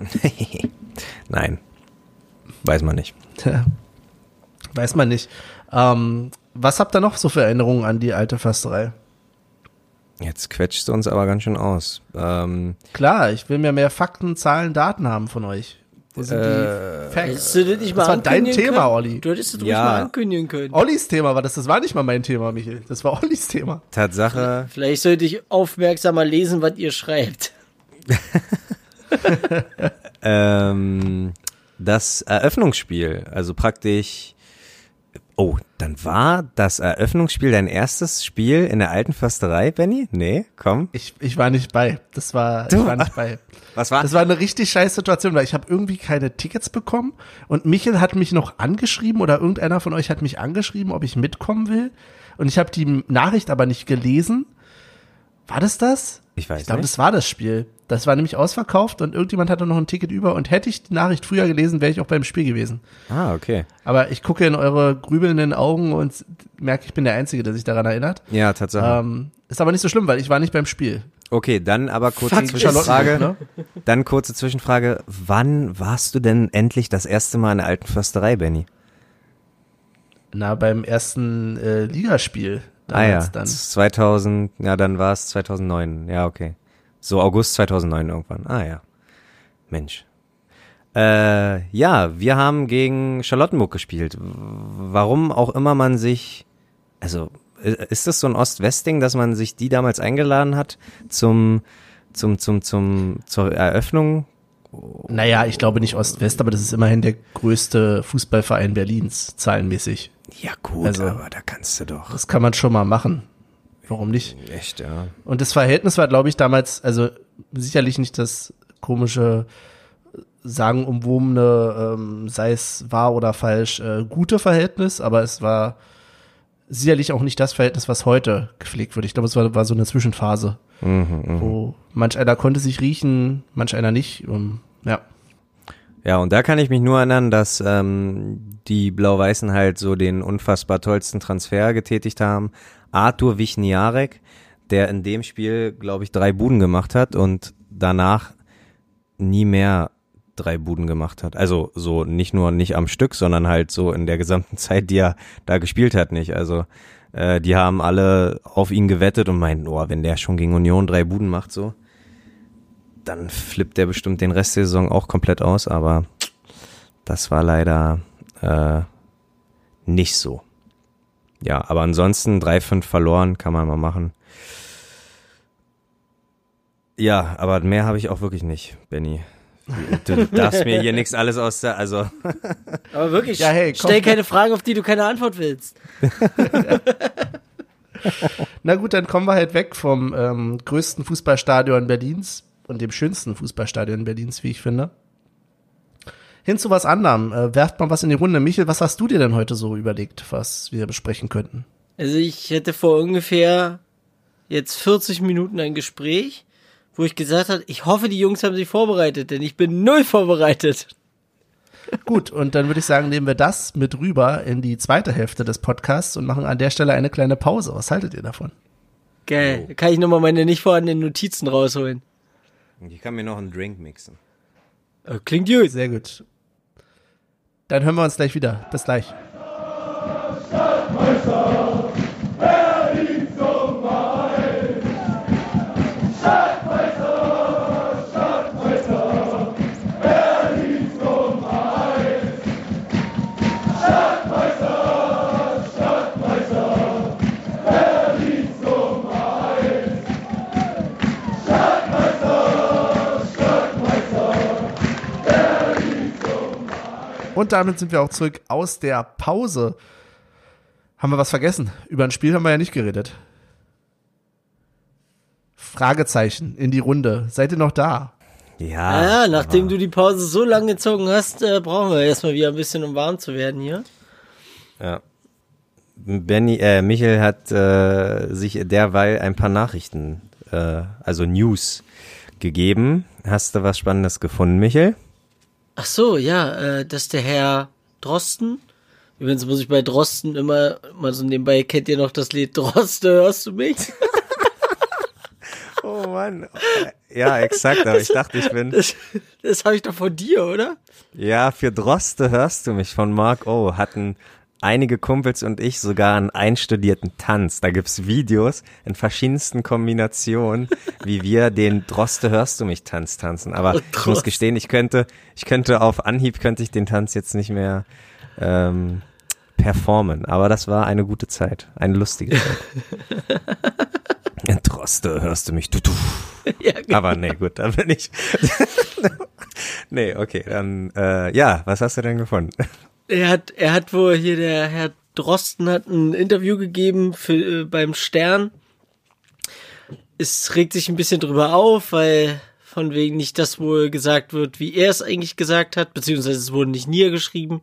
Nein. Weiß man nicht. Weiß man nicht. Ähm, was habt ihr noch so für Erinnerungen an die alte Försterei? Jetzt quetscht du uns aber ganz schön aus. Ähm, Klar, ich will mir mehr Fakten, Zahlen, Daten haben von euch. Wo sind Äh, die Facts? Hättest du das nicht mal Das war dein Thema, können? Olli. Du hättest ruhig Ja. mal ankündigen können. Ollis Thema war das, das war nicht mal mein Thema, Michael. Das war Ollis Thema. Tatsache, Vielleicht sollte ich aufmerksamer lesen, was ihr schreibt. ähm, das Eröffnungsspiel, also praktisch. Oh, dann war das Eröffnungsspiel dein erstes Spiel in der alten Försterei, Benny? Nee, komm. Ich, ich war nicht bei. Das war, Du- ich war nicht bei. Was war? Das war eine richtig scheiß Situation, weil ich habe irgendwie keine Tickets bekommen und Michael hat mich noch angeschrieben oder irgendeiner von euch hat mich angeschrieben, ob ich mitkommen will und ich habe die Nachricht aber nicht gelesen. War das das? Ich weiß Ich glaube, nicht. das war das Spiel. Das war nämlich ausverkauft und irgendjemand hatte noch ein Ticket über und hätte ich die Nachricht früher gelesen, wäre ich auch beim Spiel gewesen. Ah, okay. Aber ich gucke in eure grübelnden Augen und merke, ich bin der Einzige, der sich daran erinnert. Ja, Tatsache. Ähm, ist aber nicht so schlimm, weil ich war nicht beim Spiel. Okay, dann aber kurze Fuck, Zwischenfrage. Ne? Dann kurze Zwischenfrage. Wann warst du denn endlich das erste Mal in der alten Försterei, Benny? Na, beim ersten äh, Ligaspiel. Ah ja, damals Dann. 2000, ja, dann war es 2009. Ja, okay. So August 2009 irgendwann. Ah ja. Mensch. Äh, ja, wir haben gegen Charlottenburg gespielt. Warum auch immer man sich, also ist das so ein Ost-West-Ding, dass man sich die damals eingeladen hat zum, zum, zum, zum, zur Eröffnung? Naja, ich glaube nicht Ost-West, aber das ist immerhin der größte Fußballverein Berlins, zahlenmäßig. Ja gut, Also- aber da kannst du doch. Das kann man schon mal machen. Warum nicht? Echt, ja. Und das Verhältnis war, glaube ich, damals, also sicherlich nicht das komische, sagenumwobene, ähm, sei es wahr oder falsch, äh, gute Verhältnis, aber es war sicherlich auch nicht das Verhältnis, was heute gepflegt wird. Ich glaube, es war, war so eine Zwischenphase, wo manch einer konnte sich riechen, manch einer nicht. Um, ja. Ja, und da kann ich mich nur erinnern, dass ähm, die Blau-Weißen halt so den unfassbar tollsten Transfer getätigt haben. Arthur Wichniarek, der in dem Spiel, glaube ich, drei Buden gemacht hat und danach nie mehr drei Buden gemacht hat. Also so nicht nur nicht am Stück, sondern halt so in der gesamten Zeit, die er da gespielt hat, nicht. Also äh, die haben alle auf ihn gewettet und meinten, oh, wenn der schon gegen Union drei Buden macht, so, dann flippt der bestimmt den Rest der Saison auch komplett aus, aber das war leider äh, nicht so. Ja, aber ansonsten 3-5 verloren, kann man mal machen. Ja, aber mehr habe ich auch wirklich nicht, Benny. Du darfst mir hier nichts alles aus der, also Aber wirklich, Ja, hey, komm. stell keine Fragen, auf die du keine Antwort willst. Na gut, dann kommen wir halt weg vom ähm, größten Fußballstadion Berlins und dem schönsten Fußballstadion Berlins, wie ich finde. Hin zu was anderem. Äh, werft mal was in die Runde. Michel, was hast du dir denn heute so überlegt, was wir besprechen könnten? Also ich hätte vor ungefähr jetzt 40 Minuten ein Gespräch, wo ich gesagt habe, ich hoffe, die Jungs haben sich vorbereitet, denn ich bin null vorbereitet. Gut, und dann würde ich sagen, nehmen wir das mit rüber in die zweite Hälfte des Podcasts und machen an der Stelle eine kleine Pause. Was haltet ihr davon? Geil. Da kann ich nochmal meine nicht vorhandenen Notizen rausholen. ich kann mir noch einen Drink mixen. Äh, Klingt gut. Sehr gut. Dann hören wir uns gleich wieder. Bis gleich. Und damit sind wir auch zurück aus der Pause. Haben wir was vergessen? Über ein Spiel haben wir ja nicht geredet. Fragezeichen in die Runde. Seid ihr noch da? Ja. Ah, ja, nachdem du die Pause so lang gezogen hast, äh, brauchen wir erstmal wieder ein bisschen, um warm zu werden hier. Ja. Benny, äh, Michael hat äh, sich derweil ein paar Nachrichten, äh, also News gegeben. Hast du was Spannendes gefunden, Michael? Ach so, ja, äh, dass der Herr Drosten, übrigens muss ich bei Drosten immer mal so nebenbei, kennt ihr noch das Lied Droste, hörst du mich? Oh Mann. Ja, exakt, aber ich dachte, ich bin. Das, das habe ich doch von dir, oder? Ja, für Droste hörst du mich von Mark O. Hat ein einige Kumpels und ich sogar einen einstudierten Tanz. Da gibt's Videos in verschiedensten Kombinationen, wie wir den Droste hörst du mich Tanz tanzen. Aber oh, ich muss gestehen, ich könnte, ich könnte auf Anhieb könnte ich den Tanz jetzt nicht mehr ähm, performen. Aber das war eine gute Zeit, eine lustige Zeit. Droste, hörst du mich? Du, du. Ja, genau. Aber nee, gut, da bin ich. nee, okay, dann äh, ja, was hast du denn gefunden? Er hat, er hat wohl hier der Herr Drosten hat ein Interview gegeben für, äh, beim Stern. Es regt sich ein bisschen drüber auf, weil von wegen nicht das wohl gesagt wird, wie er es eigentlich gesagt hat, beziehungsweise es wurde nicht niedergeschrieben.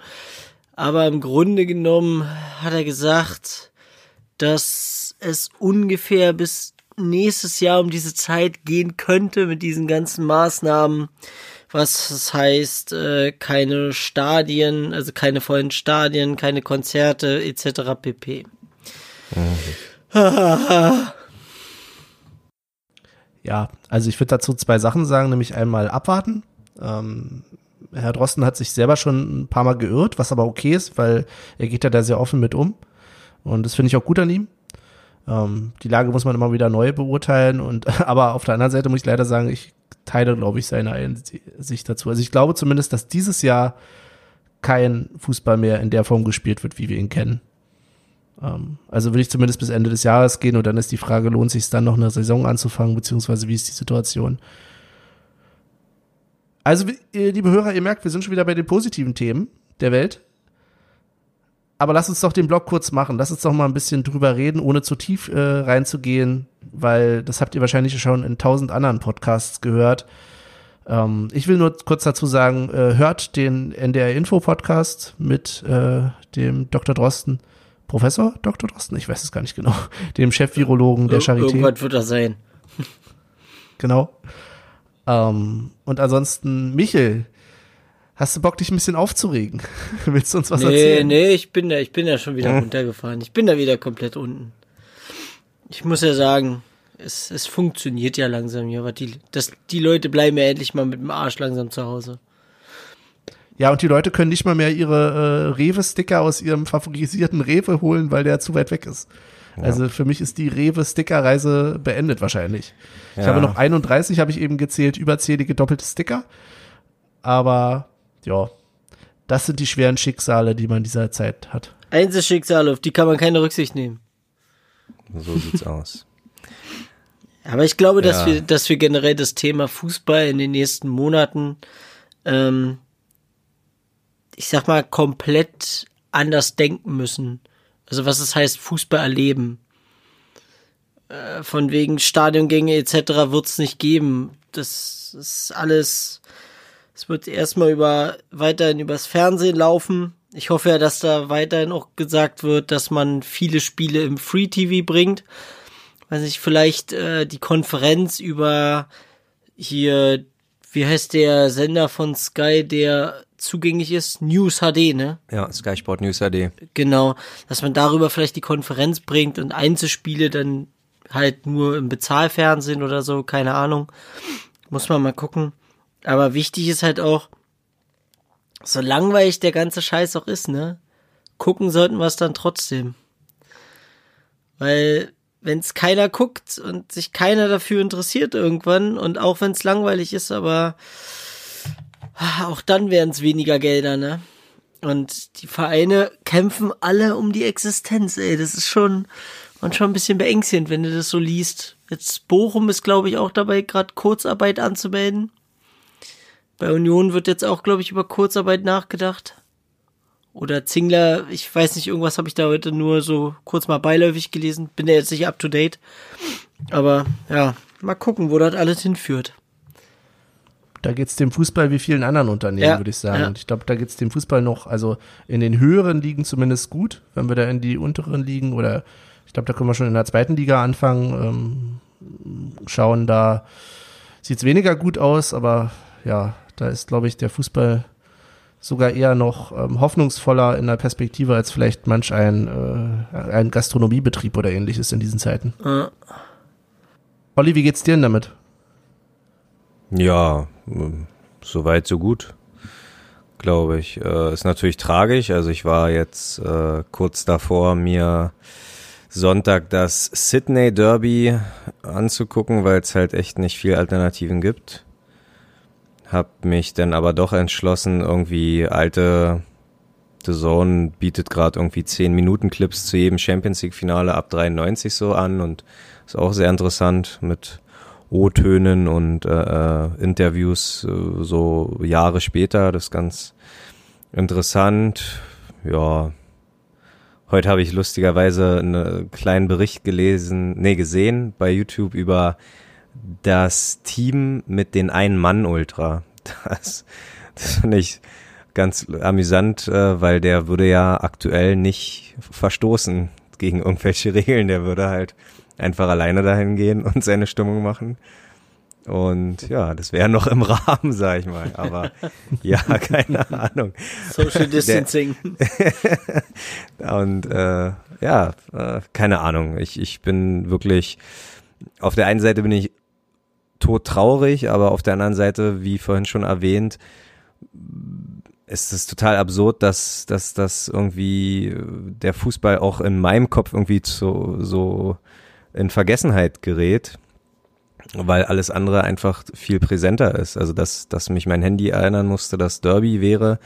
Aber im Grunde genommen hat er gesagt, dass es ungefähr bis nächstes Jahr um diese Zeit gehen könnte mit diesen ganzen Maßnahmen, was heißt, äh, keine Stadien, also keine vollen Stadien, keine Konzerte etc. pp. Ja, also ich würde dazu zwei Sachen sagen, nämlich einmal abwarten. Ähm, Herr Drosten hat sich selber schon ein paar Mal geirrt, was aber okay ist, weil er geht ja da sehr offen mit um. Und das finde ich auch gut an ihm. Ähm, die Lage muss man immer wieder neu beurteilen und aber auf der anderen Seite muss ich leider sagen, ich teile, glaube ich, seine Einsicht dazu. Also ich glaube zumindest, dass dieses Jahr kein Fußball mehr in der Form gespielt wird, wie wir ihn kennen. Ähm, also will ich zumindest bis Ende des Jahres gehen und dann ist die Frage, lohnt sich dann noch eine Saison anzufangen, beziehungsweise wie ist die Situation? Also, liebe Hörer, ihr merkt, wir sind schon wieder bei den positiven Themen der Welt aber lass uns doch den Blog kurz machen. Lass uns doch mal ein bisschen drüber reden, ohne zu tief äh, reinzugehen, weil das habt ihr wahrscheinlich schon in tausend anderen Podcasts gehört. Ähm, ich will nur kurz dazu sagen, äh, hört den NDR Info Podcast mit äh, dem Dr. Drosten. Professor Dr. Drosten? Ich weiß es gar nicht genau. Dem Chef-Virologen der Charité. Irgendwas wird das sein. genau. Ähm, und ansonsten Michel, Hast du Bock, dich ein bisschen aufzuregen? Willst du uns was nee, erzählen? Nee, nee, ich bin da, ich bin da schon wieder runtergefahren. Ich bin da wieder komplett unten. Ich muss ja sagen, es, es funktioniert ja langsam hier, aber die, das, die Leute bleiben ja endlich mal mit dem Arsch langsam zu Hause. Ja, und die Leute können nicht mal mehr ihre äh, Rewe-Sticker aus ihrem favorisierten Rewe holen, weil der zu weit weg ist. Ja. Also für mich ist die Rewe-Sticker-Reise beendet wahrscheinlich. Ja. Ich habe noch 31, habe ich eben gezählt, überzählige doppelte Sticker. Aber ja, das sind die schweren Schicksale, die man in dieser Zeit hat. Einzelschicksale, auf die kann man keine Rücksicht nehmen. So sieht's aus. Aber ich glaube, dass ja. wir, dass wir generell das Thema Fußball in den nächsten Monaten, ähm, ich sag mal, komplett anders denken müssen. Also was es heißt, Fußball erleben. Äh, von wegen Stadiongänge etc. wird's nicht geben. Das ist alles es wird erstmal über, weiterhin übers Fernsehen laufen. Ich hoffe ja, dass da weiterhin auch gesagt wird, dass man viele Spiele im Free TV bringt. Weiß nicht, vielleicht äh, die Konferenz über hier, wie heißt der Sender von Sky, der zugänglich ist? News HD, ne? Ja, Sky Sport News HD. Genau, dass man darüber vielleicht die Konferenz bringt und Einzelspiele dann halt nur im Bezahlfernsehen oder so, keine Ahnung. Muss man mal gucken. Aber wichtig ist halt auch, so langweilig der ganze Scheiß auch ist, ne? Gucken sollten wir es dann trotzdem. Weil, wenn es keiner guckt und sich keiner dafür interessiert irgendwann, und auch wenn es langweilig ist, aber auch dann wären es weniger Gelder, ne? Und die Vereine kämpfen alle um die Existenz, ey. Das ist schon, und schon ein bisschen beängstigend, wenn du das so liest. Jetzt Bochum ist, glaube ich, auch dabei, gerade Kurzarbeit anzumelden. Bei Union wird jetzt auch, glaube ich, über Kurzarbeit nachgedacht. Oder Zingler, ich weiß nicht, irgendwas habe ich da heute nur so kurz mal beiläufig gelesen. Bin ja jetzt nicht up to date. Aber ja, mal gucken, wo das alles hinführt. Da geht es dem Fußball wie vielen anderen Unternehmen, ja, würde ich sagen. Ja. Und ich glaube, da geht es dem Fußball noch, also in den höheren Ligen zumindest gut, wenn wir da in die unteren Ligen oder ich glaube, da können wir schon in der zweiten Liga anfangen. Ähm, schauen, da sieht es weniger gut aus, aber ja, da ist, glaube ich, der Fußball sogar eher noch ähm, hoffnungsvoller in der Perspektive als vielleicht manch ein, äh, ein Gastronomiebetrieb oder ähnliches in diesen Zeiten. Äh. Olli, wie geht's dir denn damit? Ja, so weit, so gut. glaube ich. Äh, ist natürlich tragisch. Also ich war jetzt äh, kurz davor, mir Sonntag das Sydney Derby anzugucken, weil es halt echt nicht viel Alternativen gibt. Hab mich dann aber doch entschlossen, irgendwie alte The Zone bietet gerade irgendwie 10 Minuten Clips zu jedem Champions League Finale ab 93 so an und ist auch sehr interessant mit O-Tönen und äh, äh, Interviews äh, so Jahre später. Das ist ganz interessant. Ja, heute habe ich lustigerweise einen kleinen Bericht gelesen, nee, gesehen bei YouTube über das Team mit den Ein-Mann-Ultra. Das, das finde ich ganz amüsant, äh, weil der würde ja aktuell nicht verstoßen gegen irgendwelche Regeln. Der würde halt einfach alleine dahin gehen und seine Stimmung machen. Und ja, das wäre noch im Rahmen, sag ich mal. Aber ja, keine Ahnung. Social Distancing. und äh, ja, äh, keine Ahnung. Ich, ich bin wirklich, auf der einen Seite bin ich todtraurig, aber auf der anderen Seite, wie vorhin schon erwähnt, ist es total absurd, dass, dass, dass irgendwie der Fußball auch in meinem Kopf irgendwie zu, so in Vergessenheit gerät, weil alles andere einfach viel präsenter ist. Also dass, dass mich mein Handy erinnern musste, dass Derby wäre,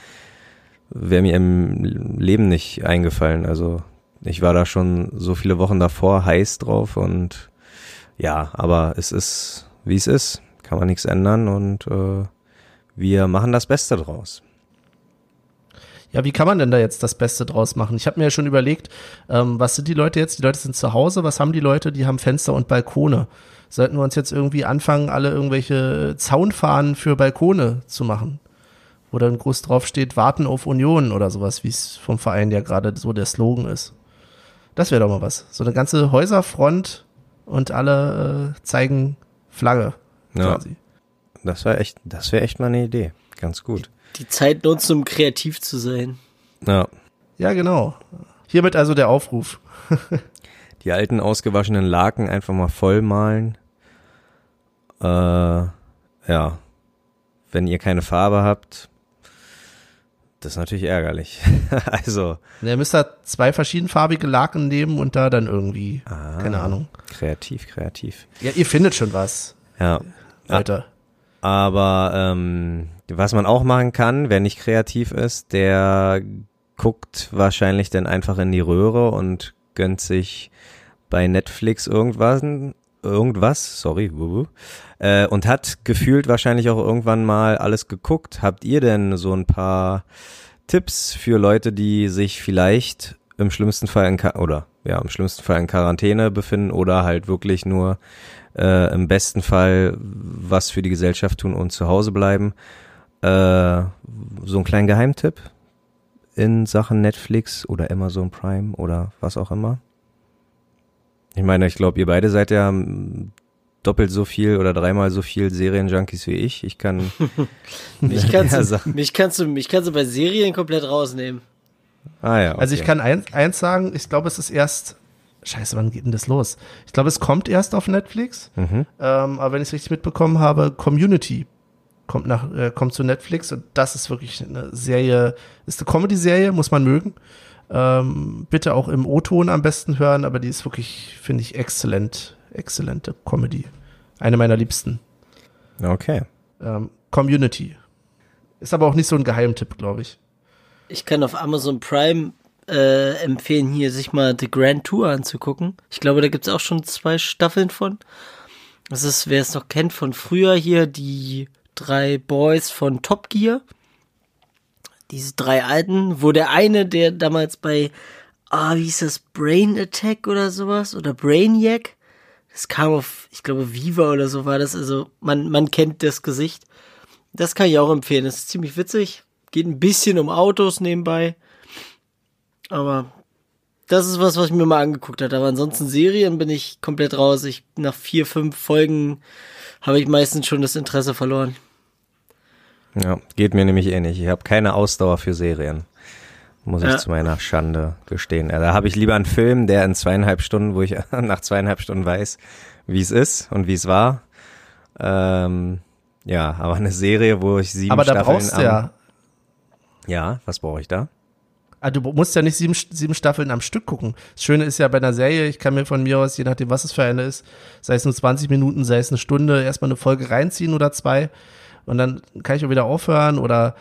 wäre mir im Leben nicht eingefallen. Also ich war da schon so viele Wochen davor heiß drauf und ja, aber es ist, wie es ist, kann man nichts ändern und äh, wir machen das Beste draus. Ja, wie kann man denn da jetzt das Beste draus machen? Ich habe mir ja schon überlegt, ähm, was sind die Leute jetzt? Die Leute sind zu Hause, was haben die Leute? Die haben Fenster und Balkone. Sollten wir uns jetzt irgendwie anfangen, alle irgendwelche Zaunfahnen für Balkone zu machen? Wo dann groß drauf steht, warten auf Union oder sowas, wie es vom Verein ja gerade so der Slogan ist. Das wäre doch mal was. So eine ganze Häuserfront und alle äh, zeigen Flagge ja. quasi. Das wäre echt, das wäre echt mal eine Idee. Ganz gut die Zeit nutzen, um kreativ zu sein. Ja. Ja, genau. Hiermit also der Aufruf. die alten ausgewaschenen Laken einfach mal vollmalen. Äh, ja. Wenn ihr keine Farbe habt, das ist natürlich ärgerlich. also. ihr müsst da zwei verschiedenfarbige Laken nehmen und da dann irgendwie, ah, keine Ahnung. Kreativ, kreativ. Ja, ihr findet schon was. Ja. Alter. Aber ähm, was man auch machen kann, wer nicht kreativ ist, der guckt wahrscheinlich dann einfach in die Röhre und gönnt sich bei Netflix irgendwas, irgendwas, sorry, äh, und hat gefühlt wahrscheinlich auch irgendwann mal alles geguckt. Habt ihr denn so ein paar Tipps für Leute, die sich vielleicht im schlimmsten Fall in oder ja im schlimmsten Fall in Quarantäne befinden oder halt wirklich nur äh, im besten Fall was für die Gesellschaft tun und zu Hause bleiben? Äh, so ein kleinen Geheimtipp in Sachen Netflix oder Amazon Prime oder was auch immer? Ich meine, ich glaube, ihr beide seid ja doppelt so viel oder dreimal so viel Serienjunkies wie ich. Ich kann mich, kannst du, mich kannst du mich kannst du bei Serien komplett rausnehmen. Ah ja. Okay. Also ich kann eins, eins sagen, ich glaube, es ist erst Scheiße, wann geht denn das los? Ich glaube, es kommt erst auf Netflix. Mhm. Ähm, aber wenn ich es richtig mitbekommen habe, Community kommt nach, äh, kommt zu Netflix und das ist wirklich eine Serie, ist eine Comedy-Serie, muss man mögen. Ähm, bitte auch im O-Ton am besten hören, aber die ist wirklich, finde ich, exzellent, exzellente Comedy. Eine meiner liebsten. Okay. Ähm, Community. Ist aber auch nicht so ein Geheimtipp, glaube ich. Ich kann auf Amazon Prime äh, empfehlen, hier sich mal The Grand Tour anzugucken. Ich glaube, da gibt es auch schon zwei Staffeln von. Das ist, wer es noch kennt von früher hier, die drei Boys von Top Gear. Diese drei alten, wo der eine, der damals bei, ah, wie hieß das, Brain Attack oder sowas, oder Brainiac, das kam auf, ich glaube, Viva oder so war das, also man, man kennt das Gesicht. Das kann ich auch empfehlen, das ist ziemlich witzig. Geht ein bisschen um Autos nebenbei. Aber das ist was, was ich mir mal angeguckt habe. Aber ansonsten Serien bin ich komplett raus. Ich, nach vier, fünf Folgen habe ich meistens schon das Interesse verloren. Ja, geht mir nämlich ähnlich. Ich habe keine Ausdauer für Serien. Muss ich ja. zu meiner Schande gestehen. Ja, da habe ich lieber einen Film, der in zweieinhalb Stunden, wo ich nach zweieinhalb Stunden weiß, wie es ist und wie es war. Ähm, ja, aber eine Serie, wo ich sieben aber Staffeln da brauchst du ja, Ja, was brauche ich da? Ah, du musst ja nicht sieben, sieben Staffeln am Stück gucken. Das Schöne ist ja bei einer Serie, ich kann mir von mir aus, je nachdem, was es für eine ist, sei es nur 20 Minuten, sei es eine Stunde, erstmal eine Folge reinziehen oder zwei. Und dann kann ich auch wieder aufhören oder,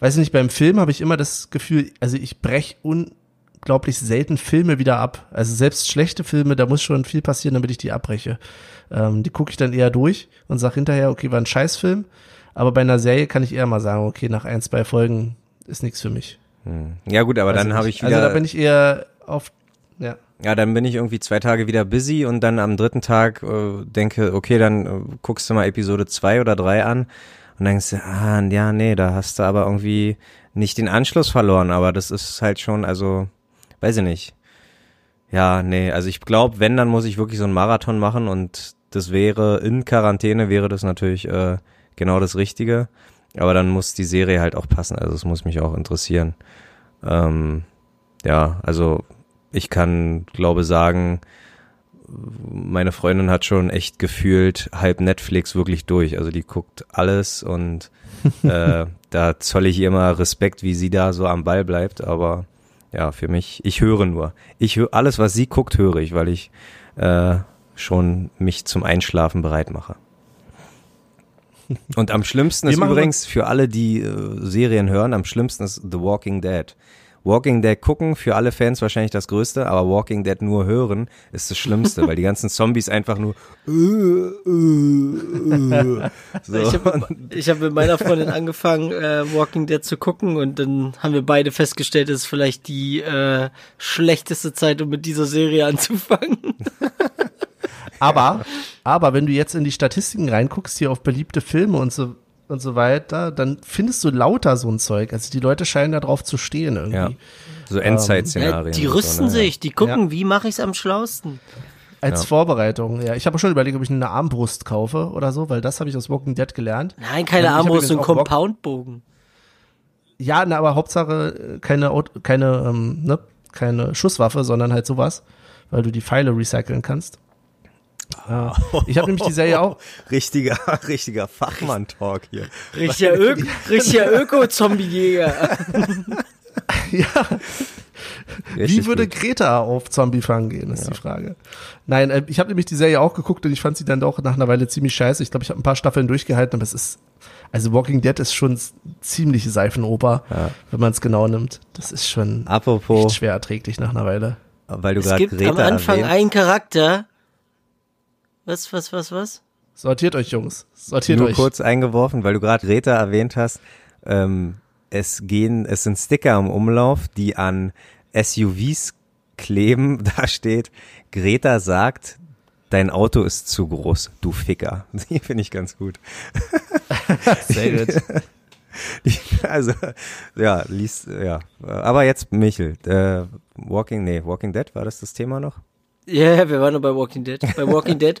weiß ich nicht, beim Film habe ich immer das Gefühl, also ich brech unglaublich selten Filme wieder ab. Also selbst schlechte Filme, da muss schon viel passieren, damit ich die abbreche. Ähm, die gucke ich dann eher durch und sag hinterher, okay, war ein Scheißfilm. Aber bei einer Serie kann ich eher mal sagen, okay, nach ein, zwei Folgen ist nichts für mich. Hm. Ja gut, aber also dann habe ich wieder. Also da bin ich eher auf, ja. Ja, dann bin ich irgendwie zwei Tage wieder busy und dann am dritten Tag äh, denke, okay, dann äh, guckst du mal Episode zwei oder drei an und denkst du, ah, ja, nee, da hast du aber irgendwie nicht den Anschluss verloren, aber das ist halt schon, also, weiß ich nicht. Ja, nee, also ich glaube, wenn, dann muss ich wirklich so einen Marathon machen und das wäre, in Quarantäne wäre das natürlich äh, genau das Richtige. Aber dann muss die Serie halt auch passen, also es muss mich auch interessieren. Ähm, ja, also ich kann, glaube sagen, meine Freundin hat schon echt gefühlt halb Netflix wirklich durch. Also die guckt alles und äh, da zolle ich ihr immer Respekt, wie sie da so am Ball bleibt. Aber ja, für mich, ich höre nur. Ich höre alles, was sie guckt, höre ich, weil ich äh, schon mich zum Einschlafen bereit mache. Und am schlimmsten ist übrigens für alle, die äh, Serien hören, am schlimmsten ist The Walking Dead. Walking Dead gucken, für alle Fans wahrscheinlich das Größte, aber Walking Dead nur hören ist das Schlimmste, weil die ganzen Zombies einfach nur so. Ich habe hab mit meiner Freundin angefangen, äh, Walking Dead zu gucken und dann haben wir beide festgestellt, es ist vielleicht die äh, schlechteste Zeit, um mit dieser Serie anzufangen. Aber, aber wenn du jetzt in die Statistiken reinguckst, hier auf beliebte Filme und so und so weiter, dann findest du lauter so ein Zeug. Also die Leute scheinen da drauf zu stehen irgendwie. Ja. So Endzeit-Szenarien. Ja, die rüsten so, ne? sich, die gucken, ja. wie mache ich es am schlausten. Als ja. Vorbereitung, ja. Ich habe schon überlegt, ob ich eine Armbrust kaufe oder so, weil das habe ich aus Walking Dead gelernt. Nein, keine ähm, Armbrust, ein Compoundbogen. Ja, na, aber Hauptsache keine, keine, ähm, ne, keine Schusswaffe, sondern halt sowas, weil du die Pfeile recyceln kannst. Ja. Ich habe nämlich die Serie auch. Richtiger, richtiger Fachmann-Talk hier. Richtiger, Ö richtiger Öko-Zombie-Jäger. ja. Richtig Wie würde gut. Greta auf Zombie-Fangen gehen, ist ja. die Frage. Nein, äh, ich habe nämlich die Serie auch geguckt und ich fand sie dann doch nach einer Weile ziemlich scheiße. Ich glaube, ich habe ein paar Staffeln durchgehalten, aber es ist, also Walking Dead ist schon ziemlich Seifenoper, ja. wenn man es genau nimmt. Das ist schon Apropos, echt schwer erträglich nach einer Weile. Weil du es gibt Greta am Anfang erwähnt. einen Charakter, was, was, was, was? Sortiert euch, Jungs. Sortiert Nur euch. kurz eingeworfen, weil du gerade Greta erwähnt hast. Ähm, es gehen, es sind Sticker im Umlauf, die an SUVs kleben. Da steht, Greta sagt, dein Auto ist zu groß, du Ficker. Die finde ich ganz gut. Sehr gut. also, ja, liest, ja. Aber jetzt Michel, äh, Walking, nee, Walking Dead, war das das Thema noch? Ja, yeah, wir waren noch bei Walking Dead. Bei Walking Dead,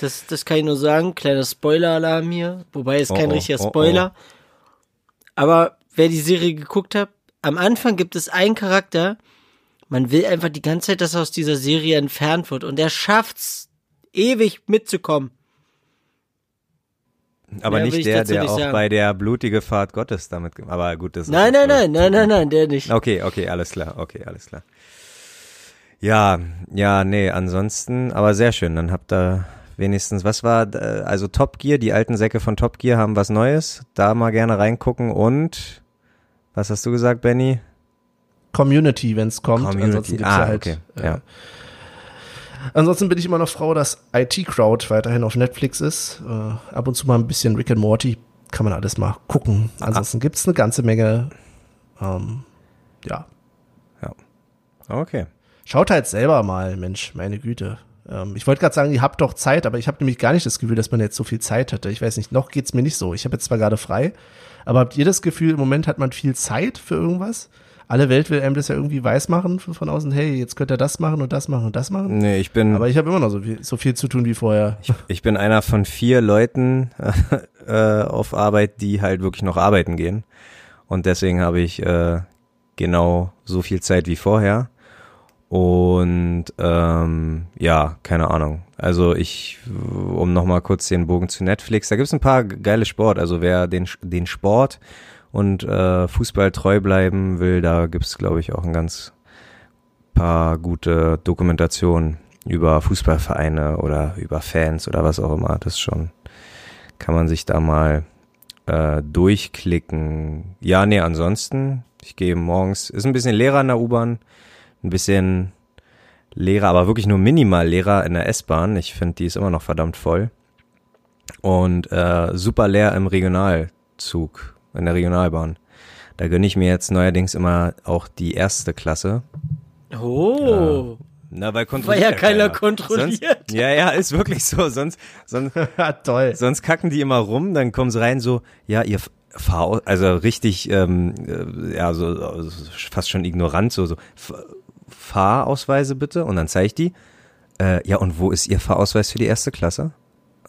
das, das kann ich nur sagen, kleiner Spoiler-Alarm hier, wobei es oh, kein oh, richtiger Spoiler. Oh, oh. Aber wer die Serie geguckt hat, am Anfang gibt es einen Charakter, man will einfach die ganze Zeit, dass er aus dieser Serie entfernt wird und er schafft's, ewig mitzukommen. Aber Mehr nicht der, der nicht auch sagen. bei der blutige Fahrt Gottes damit, aber gut, das ist. Nein, nein, nein, nein, nein, nein, der nicht. Okay, okay, alles klar, okay, alles klar. Ja, ja, nee, ansonsten, aber sehr schön. Dann habt ihr wenigstens, was war, äh, also Top Gear, die alten Säcke von Top Gear haben was Neues. Da mal gerne reingucken und, was hast du gesagt, Benny? Community, wenn es kommt. Community. Ansonsten gibt's ah, ja halt, okay. Äh, ja. Ansonsten bin ich immer noch froh, dass IT Crowd weiterhin auf Netflix ist. Äh, ab und zu mal ein bisschen Rick and Morty kann man alles mal gucken. Ansonsten ah. gibt's eine ganze Menge. Ähm, ja. Ja. Okay. Schaut halt selber mal, Mensch, meine Güte. Ähm, ich wollte gerade sagen, ihr habt doch Zeit, aber ich habe nämlich gar nicht das Gefühl, dass man jetzt so viel Zeit hatte. Ich weiß nicht, noch geht's mir nicht so. Ich habe jetzt zwar gerade frei, aber habt ihr das Gefühl, im Moment hat man viel Zeit für irgendwas? Alle Welt will einem das ja irgendwie weiß machen von außen, hey, jetzt könnt ihr das machen und das machen und das machen. Nee, ich bin. Aber ich habe immer noch so viel, so viel zu tun wie vorher. Ich, ich bin einer von vier Leuten äh, auf Arbeit, die halt wirklich noch arbeiten gehen. Und deswegen habe ich äh, genau so viel Zeit wie vorher. Und ähm, ja, keine Ahnung. Also ich, um nochmal kurz den Bogen zu Netflix, da gibt's ein paar geile Sport. Also wer den, den Sport und äh, Fußball treu bleiben will, da gibt's glaube ich, auch ein ganz paar gute Dokumentationen über Fußballvereine oder über Fans oder was auch immer. Das schon, kann man sich da mal äh, durchklicken. Ja, nee, ansonsten, ich gehe morgens, ist ein bisschen leerer in der U-Bahn, ein bisschen leerer, aber wirklich nur minimal leerer in der S-Bahn. Ich finde, die ist immer noch verdammt voll. Und äh, super leer im Regionalzug, in der Regionalbahn. Da gönne ich mir jetzt neuerdings immer auch die erste Klasse. Oh. Ja. Na, weil War ja keiner kontrolliert. Sonst, ja, ja, ist wirklich so. Sonst, sonst, Toll. sonst kacken die immer rum, dann kommen sie rein so, ja, ihr Fahr, also richtig, ähm, äh, ja, so, so fast schon ignorant, so, so, Fahrausweise bitte. Und dann zeige ich die. Äh, ja, und wo ist Ihr Fahrausweis für die erste Klasse?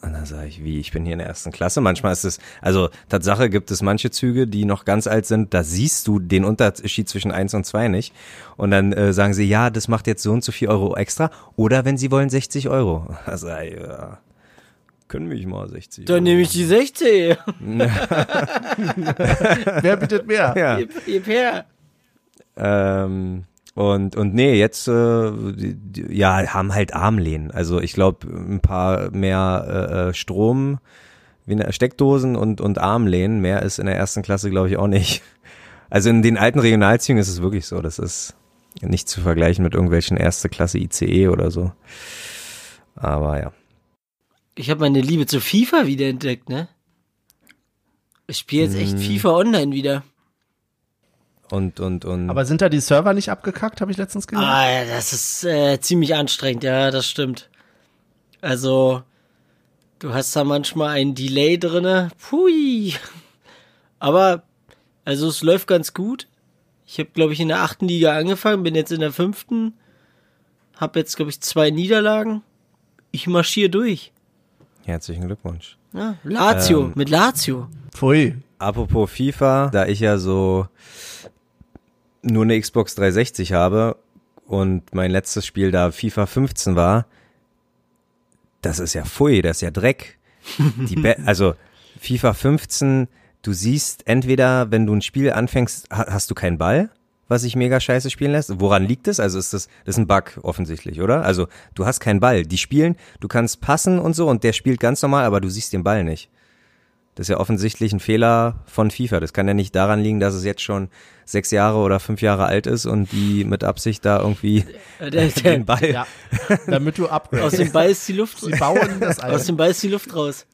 Und dann sage ich, wie, ich bin hier in der ersten Klasse. Manchmal ist es, also Tatsache gibt es manche Züge, die noch ganz alt sind, da siehst du den Unterschied zwischen eins und zwei nicht. Und dann äh, sagen sie, ja, das macht jetzt so und so viel Euro extra. Oder wenn sie wollen, 60 Euro. Also, ja, können mich mal 60. Dann nehme ich die 60. Wer bietet mehr? Ja. Gib, gib her. Ähm, und, und nee, jetzt äh, ja, haben halt Armlehnen. Also ich glaube, ein paar mehr äh, äh, Strom, eine Steckdosen und, und Armlehnen. Mehr ist in der ersten Klasse, glaube ich, auch nicht. Also in den alten Regionalzügen ist es wirklich so. Das ist nicht zu vergleichen mit irgendwelchen erste Klasse ICE oder so. Aber ja. Ich habe meine Liebe zu FIFA wiederentdeckt, ne? Ich spiele jetzt echt Hm. FIFA online wieder. Und, und, und. Aber sind da die Server nicht abgekackt, habe ich letztens gehört? Ah, ja, das ist äh, ziemlich anstrengend, ja, das stimmt. Also, du hast da manchmal ein Delay drinne. Pui. Aber, also es läuft ganz gut. Ich habe, glaube ich, in der achten Liga angefangen, bin jetzt in der fünften. Hab jetzt, glaube ich, zwei Niederlagen. Ich marschiere durch. Herzlichen Glückwunsch. Ja, Lazio, Ähm. mit Lazio. Pfui. Apropos FIFA, da ich ja so nur eine Xbox 360 habe und mein letztes Spiel da FIFA 15 war, das ist ja pfui, das ist ja Dreck. Also FIFA 15, du siehst entweder, wenn du ein Spiel anfängst, ha hast du keinen Ball, was sich mega scheiße spielen lässt. Woran liegt es? Also ist das, das ist ein Bug offensichtlich, oder? Also du hast keinen Ball. Die spielen, du kannst passen und so und der spielt ganz normal, aber du siehst den Ball nicht. Das ist ja offensichtlich ein Fehler von FIFA. Das kann ja nicht daran liegen, dass es jetzt schon sechs Jahre oder fünf Jahre alt ist und die mit Absicht da irgendwie Äh, der, der, den Ball. Ja. Damit du aus upgradest. dem Ball ist die Luft Sie bauen das Aus ein. dem Ball ist die Luft raus.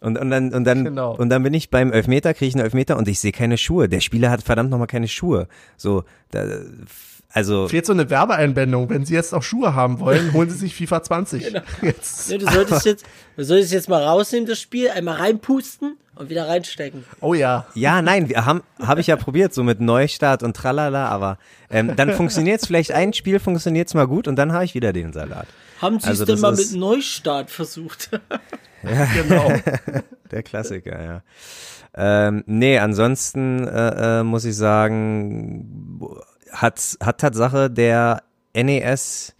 Und, und dann, und dann, Genau. und dann bin ich beim Elfmeter, kriege ich einen Elfmeter und ich sehe keine Schuhe. Der Spieler hat verdammt nochmal keine Schuhe. So, da, also, Fehlt so eine Werbeeinblendung. Wenn Sie jetzt auch Schuhe haben wollen, holen Sie sich FIFA 20. Jetzt. Ne, du solltest jetzt, du solltest jetzt mal rausnehmen, das Spiel, einmal reinpusten und wieder reinstecken. Oh ja. ja, nein, wir haben, habe ich ja probiert, so mit Neustart und tralala, aber ähm, dann funktioniert's vielleicht ein Spiel funktioniert's mal gut und dann habe ich wieder den Salat. Haben sie Also es denn mal mit Neustart versucht? Genau. Der Klassiker, ja. Ähm, nee, ansonsten äh, äh, muss ich sagen, hat, hat Tatsache der NES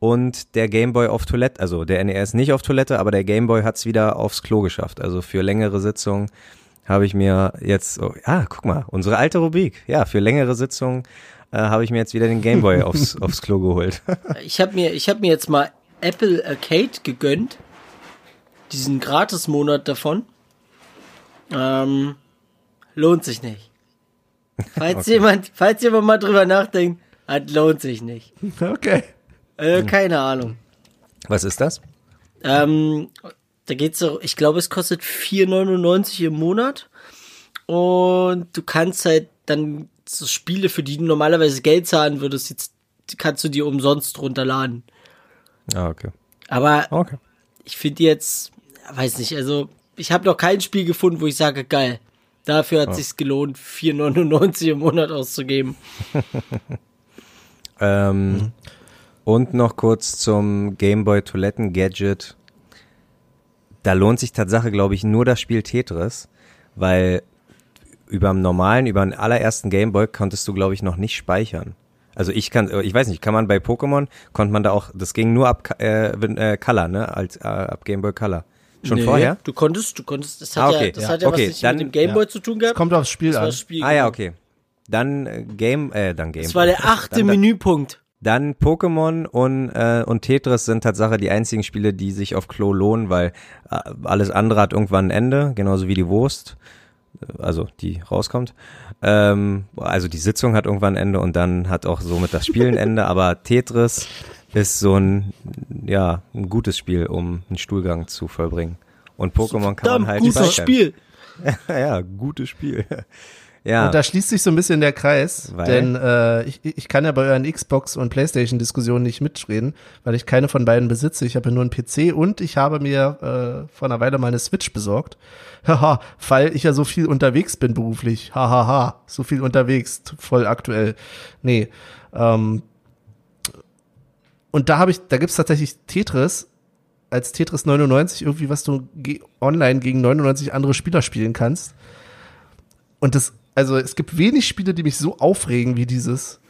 und der Gameboy auf Toilette, also der NES nicht auf Toilette, aber der Gameboy hat's wieder aufs Klo geschafft. Also für längere Sitzungen habe ich mir jetzt, oh, ah, guck mal, unsere alte Rubrik. Ja, für längere Sitzungen äh, habe ich mir jetzt wieder den Gameboy aufs, aufs Klo geholt. Ich habe mir, ich habe mir jetzt mal Apple Arcade gegönnt. Diesen Gratis-Monat davon. Ähm, lohnt sich nicht. Falls jemand, falls jemand mal drüber nachdenkt, hat lohnt sich nicht. Okay. Äh, keine Ahnung. Was ist das? Ähm, da geht's so, ich glaube, es kostet 4,99 im Monat. Und du kannst halt dann so Spiele, für die du normalerweise Geld zahlen würdest, jetzt kannst du dir umsonst runterladen. Ah, okay. Aber Okay. ich finde jetzt, weiß nicht, also ich habe noch kein Spiel gefunden, wo ich sage, geil, dafür hat sich's gelohnt, 4,99 im Monat auszugeben. Ähm, Und noch kurz zum Gameboy Toiletten Gadget. Da lohnt sich Tatsache, glaube ich, nur das Spiel Tetris, weil über dem normalen, über den allerersten Gameboy konntest du, glaube ich, noch nicht speichern. Also ich kann, ich weiß nicht, kann man bei Pokémon, konnte man da auch, das ging nur ab äh, äh, Color, ne, als äh, ab Gameboy Color. Schon vorher? Du konntest, du konntest, das hat Ah, ja, okay. das Ja. hat ja Okay, was nicht dann- mit dem Gameboy zu tun gehabt. Kommt aufs Spiel das an. Spiel. Ah ja, okay. Dann äh, Game, äh, dann Game. Das war der achte dann, Menüpunkt. dann Pokémon und, äh, und Tetris sind Tatsache die einzigen Spiele, die sich auf Klo lohnen, weil äh, alles andere hat irgendwann ein Ende, genauso wie die Wurst, äh, also die rauskommt. Ähm, also die Sitzung hat irgendwann ein Ende und dann hat auch somit das Spiel ein Ende, aber Tetris ist so ein, ja, ein gutes Spiel, um einen Stuhlgang zu vollbringen. Und Pokémon kann man halt gutes. Spiel. ja, gutes Spiel. Ja. Und da schließt sich so ein bisschen der Kreis, Weil? denn äh, ich, ich kann ja bei euren Xbox- und Playstation-Diskussionen nicht mitreden, weil ich keine von beiden besitze. Ich habe ja nur einen PC und ich habe mir äh, vor einer Weile meine Switch besorgt. Haha, weil ich ja so viel unterwegs bin beruflich. Hahaha, so viel unterwegs, voll aktuell. Nee. Ähm, und da habe ich, da gibt's tatsächlich Tetris als Tetris 99 irgendwie, was du ge online gegen 99 andere Spieler spielen kannst. Und das, also es gibt wenig Spiele, die mich so aufregen wie dieses.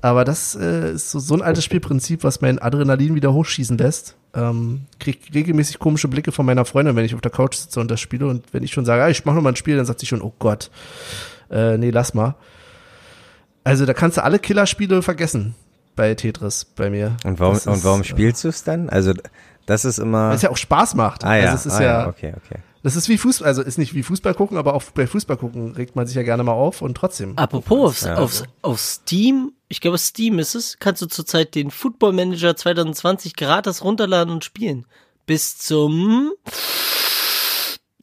Aber das äh, ist so, so ein altes Spielprinzip, was mein Adrenalin wieder hochschießen lässt. Ähm, krieg regelmäßig komische Blicke von meiner Freundin, wenn ich auf der Couch sitze und das spiele. Und wenn ich schon sage, ah, ich mach noch mal ein Spiel, dann sagt sie schon, oh Gott, äh, nee, lass mal. Also da kannst du alle Killerspiele vergessen bei Tetris bei mir. Und warum, Das und ist, warum äh, spielst du es dann? Also, das ist immer. Weil es ja auch Spaß macht. ah ja, also es ist ah, ja, okay, okay. das ist wie Fußball, also ist nicht wie Fußball gucken, aber auch bei Fußball gucken regt man sich ja gerne mal auf und trotzdem. Apropos, auf, Ja. auf, auf Steam, ich glaube Steam ist es, kannst du zurzeit den Football Manager 2020 gratis runterladen und spielen. Bis zum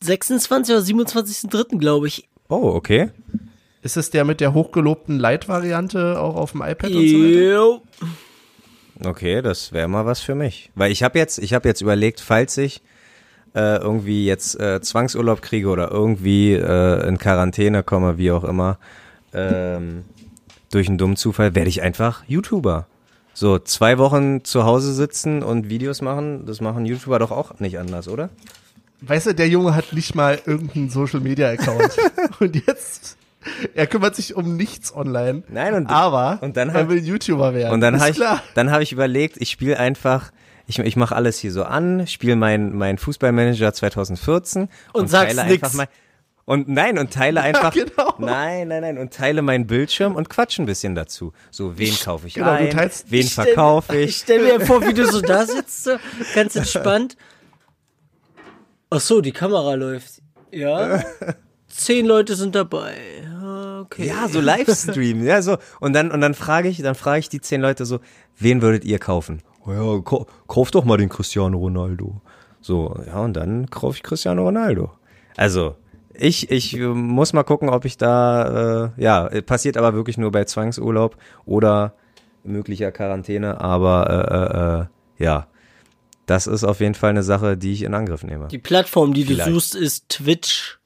26. oder 27.3. glaube ich. Oh, okay. Ist es der mit der hochgelobten Light-Variante auch auf dem iPad und so weiter? Jo. Okay, das wäre mal was für mich. Weil ich habe jetzt, ich habe jetzt überlegt, falls ich äh, irgendwie jetzt äh, Zwangsurlaub kriege oder irgendwie äh, in Quarantäne komme, wie auch immer, ähm, durch einen dummen Zufall, werde ich einfach YouTuber. So zwei Wochen zu Hause sitzen und Videos machen, das machen YouTuber doch auch nicht anders, oder? Weißt du, der Junge hat nicht mal irgendeinen Social-Media-Account. und jetzt, er kümmert sich um nichts online. Nein, und- aber und dann er hat- will YouTuber werden. Und dann habe ich, dann habe ich überlegt, ich spiele einfach, ich, ich mache alles hier so an, spiele mein, mein Fußballmanager 2014 und, sagst teile nix. einfach mal. Und nein, und teile einfach. genau. Nein, nein, nein. Und teile meinen Bildschirm und quatsch ein bisschen dazu. So, wen kaufe ich Genau, du ein? teilst- wen Ich stell verkaufe Ich ich? stelle mir vor, wie du so da sitzt, so, ganz entspannt. Ach so, die Kamera läuft. Ja. Zehn Leute sind dabei. Ja, Okay. Ja, so Livestream, ja, so. Und dann, und dann frage ich, dann frage ich die zehn Leute so, wen würdet ihr kaufen? Oh ja, kau- kauf doch mal den Cristiano Ronaldo. So, ja, und dann kaufe ich Cristiano Ronaldo. Also, ich, ich äh, muss mal gucken, ob ich da, äh, ja, äh, passiert aber wirklich nur bei Zwangsurlaub oder möglicher Quarantäne, aber äh, äh, äh, ja, das ist auf jeden Fall eine Sache, die ich in Angriff nehme. Die Plattform, die Vielleicht. du suchst, ist Twitch.